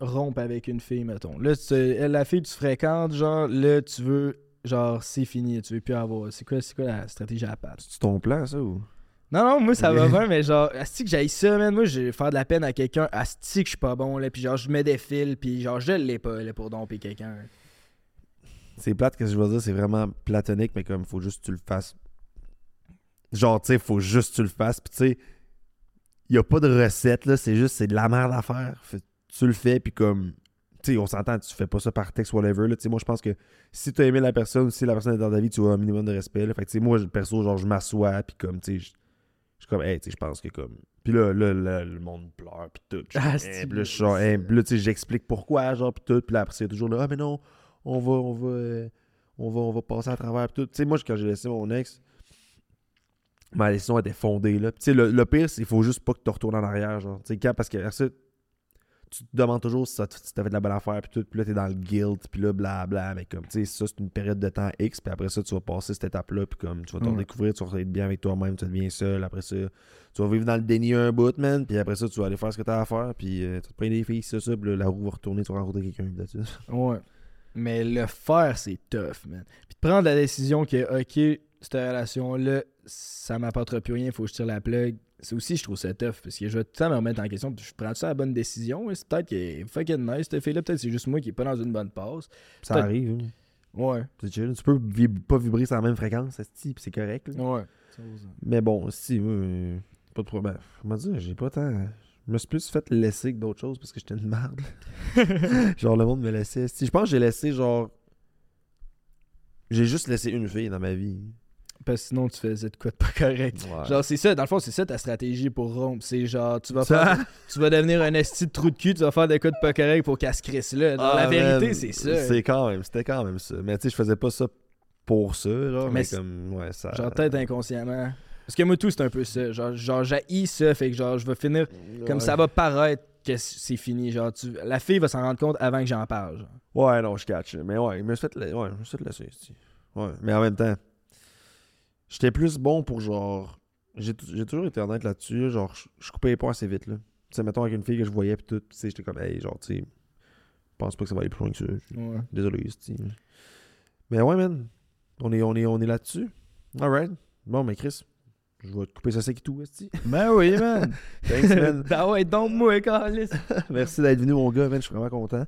rompre avec une fille, mettons? Là, tu- elle, la fille que tu fréquentes, genre, là, tu veux, genre, c'est fini, tu veux plus avoir. C'est quoi, c'est quoi la stratégie à la patte? C'est ton plan, ça, ou? Non, non, moi, ça va bien, mais genre, asti que j'aille ça, man. Moi, je vais faire de la peine à quelqu'un, asti que je suis pas bon, là, puis genre, je mets des fils, puis genre, je l'ai pas, là, pour domper quelqu'un. C'est plate, que je veux dire, c'est vraiment platonique, mais comme, faut juste que tu le fasses. Genre, tu sais, faut juste que tu le fasses, puis tu sais, y a pas de recette, là, c'est juste, c'est de la merde à faire. Fait- tu le fais, puis comme, tu sais, on s'entend, tu fais pas ça par texte, whatever, là, tu sais, moi, je pense que si tu as aimé la personne, si la personne est dans ta vie, tu as un minimum de respect, là, fait que, tu sais, moi, perso, genre, je m'assois, puis comme, tu sais, je je suis comme, hey, tu sais, je pense que comme. Puis là, là, là, le monde pleure, puis tout. Ah, hey, puis là, je suis genre, hey, là, tu sais, j'explique pourquoi, genre, puis tout. Puis là, après, c'est toujours là, ah, mais non, on va, on va, euh, on va, on va passer à travers, puis tout. Tu sais, moi, quand j'ai laissé mon ex, ma décision était fondée, là. Puis, tu sais, le, le pire, c'est qu'il faut juste pas que tu retournes en arrière, genre. Tu sais, quand, parce que, ça, tu te demandes toujours si, ça t- si t'as fait de la bonne affaire, puis tout. Puis là, t'es dans le guilt, puis là, blabla. Mais comme, tu sais, ça, c'est une période de temps X, puis après ça, tu vas passer cette étape-là, puis comme, tu vas t'en Ouais. découvrir, tu vas être bien avec toi-même, tu deviens seul. Après ça, tu vas vivre dans le déni un bout, man. Puis après ça, tu vas aller faire ce que t'as à faire. Puis euh, tu vas te prendre des filles, ça, ça. Puis là, la roue va retourner, tu vas rencontrer quelqu'un. it. Ouais. Mais le faire, c'est tough, man. Puis de prendre la décision que, OK, cette relation-là, ça m'apportera plus rien, faut que je tire la plug, c'est aussi, je trouve ça tough. Parce que je vais tout le temps me remettre en question. Je prends ça la bonne décision. C'est peut-être qu'elle est fucking nice, cette fille-là. Peut-être que c'est juste moi qui est pas dans une bonne passe. Ça arrive. hein. Ouais. C'est chill. Tu peux vib- pas vibrer sur la même fréquence, puis c'est correct. là. Ouais. Mais bon, si, euh, pas de problème. Comment dire, j'ai pas tant. Je me suis plus fait laisser que d'autres choses parce que j'étais une merde. genre, le monde me laissait. Je pense que j'ai laissé, genre. J'ai juste laissé une fille dans ma vie. Parce que sinon, tu faisais de quoi de pas correct. Ouais. Genre, c'est ça, dans le fond, c'est ça ta stratégie pour rompre. C'est genre, tu vas, faire, tu vas devenir un esti de trou de cul, tu vas faire des coups de pas correct pour qu'elle se crisse là. La Ah, vérité, c'est ça. C'est quand même, c'était quand même ça. Mais tu sais, je faisais pas ça pour ça, genre. Mais comme, ouais, ça. Genre, peut-être inconsciemment. Parce que moi, tout, c'est un peu ça. Genre, genre j'haïs ça, fait que genre, je vais finir comme ça va paraître que c'est fini. Genre, tu... la fille va s'en rendre compte avant que j'en parle. Genre. Ouais, non, je catch. Mais ouais, je me suis fait, la- ouais, je me suis fait laisser. Ouais, mais en même temps, j'étais plus bon pour genre. J'ai tou- j'ai toujours été honnête là-dessus. Genre, je- coupais les ponts assez vite, là. Tu sais, mettons avec une fille que je voyais, pis tout, tu sais, j'étais comme, hey, genre, tu sais, je pense pas que ça va aller plus loin que ça. Ouais. Désolé, esti. Mais ouais, man, on est, on est, on est là-dessus. Alright. Bon, mais Chris, je vais te couper ça sec et tout, esti. Ben oui, man. Thanks, man. ah ouais, donc moi, Carlis. Merci d'être venu, mon gars, man. Je suis vraiment content.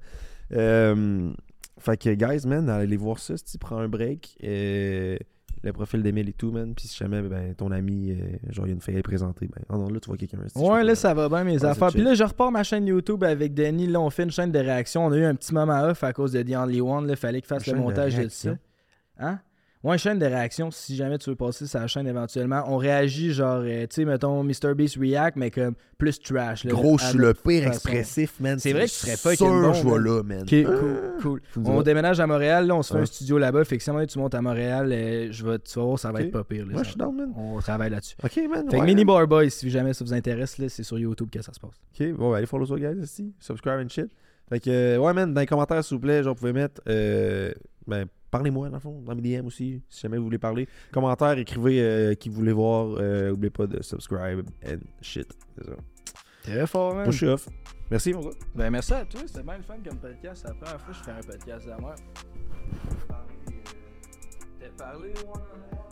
Euh, fait que, guys, man, allez voir ça. Tu prends un break, euh, le profil d'Emile et tout, man. Puis si jamais ben, ton ami, euh, genre, il y a une fille à présenter, ben, oh non, là, tu vois quelqu'un. Ouais, là, pas. ça va bien, mes affaires. Puis là, je repars ma chaîne YouTube avec Denis. Là, on fait une chaîne de réaction. On a eu un petit moment off à cause de The Only One. Il fallait qu'il fasse Une le de montage de, réaction? ça. Hein? Ouais, une chaîne de réaction. Si jamais tu veux passer la chaîne éventuellement, on réagit genre, euh, tu sais, mettons MrBeast React, mais comme plus trash. là, Gros, je suis le pire façon. expressif, man. C'est vrai que tu serais pas sûr, bon, je man. là, man. Ok, cool, On déménage à Montréal, là, on se fait Ouais. un studio là-bas. Fait que si tu montes à Montréal, euh, je vais, tu vas voir, ça va être pas pire. là, Ouais, je suis down, man. On travaille là-dessus. Ok, man. Fait que Mini. Bar Boys, si jamais ça vous intéresse, là, c'est sur YouTube que ça se passe. Ok, bon, ben, allez follow ça, guys, ici. Subscribe and shit. Fait que, euh, ouais, man, dans les commentaires, s'il vous plaît, genre, vous pouvez mettre, euh, ben, parlez-moi, dans le fond, dans mes DM aussi, si jamais vous voulez parler. Commentaires, écrivez euh, qui vous voulez voir. Euh, N'oubliez pas de subscribe and shit. C'est ça. Très fort, man. Moi, suis off. Merci, mon gars. Ben, merci à toi. C'était bien le fun comme podcast. C'est la première fois que je fais un podcast de moi. T'as parlé, ouais.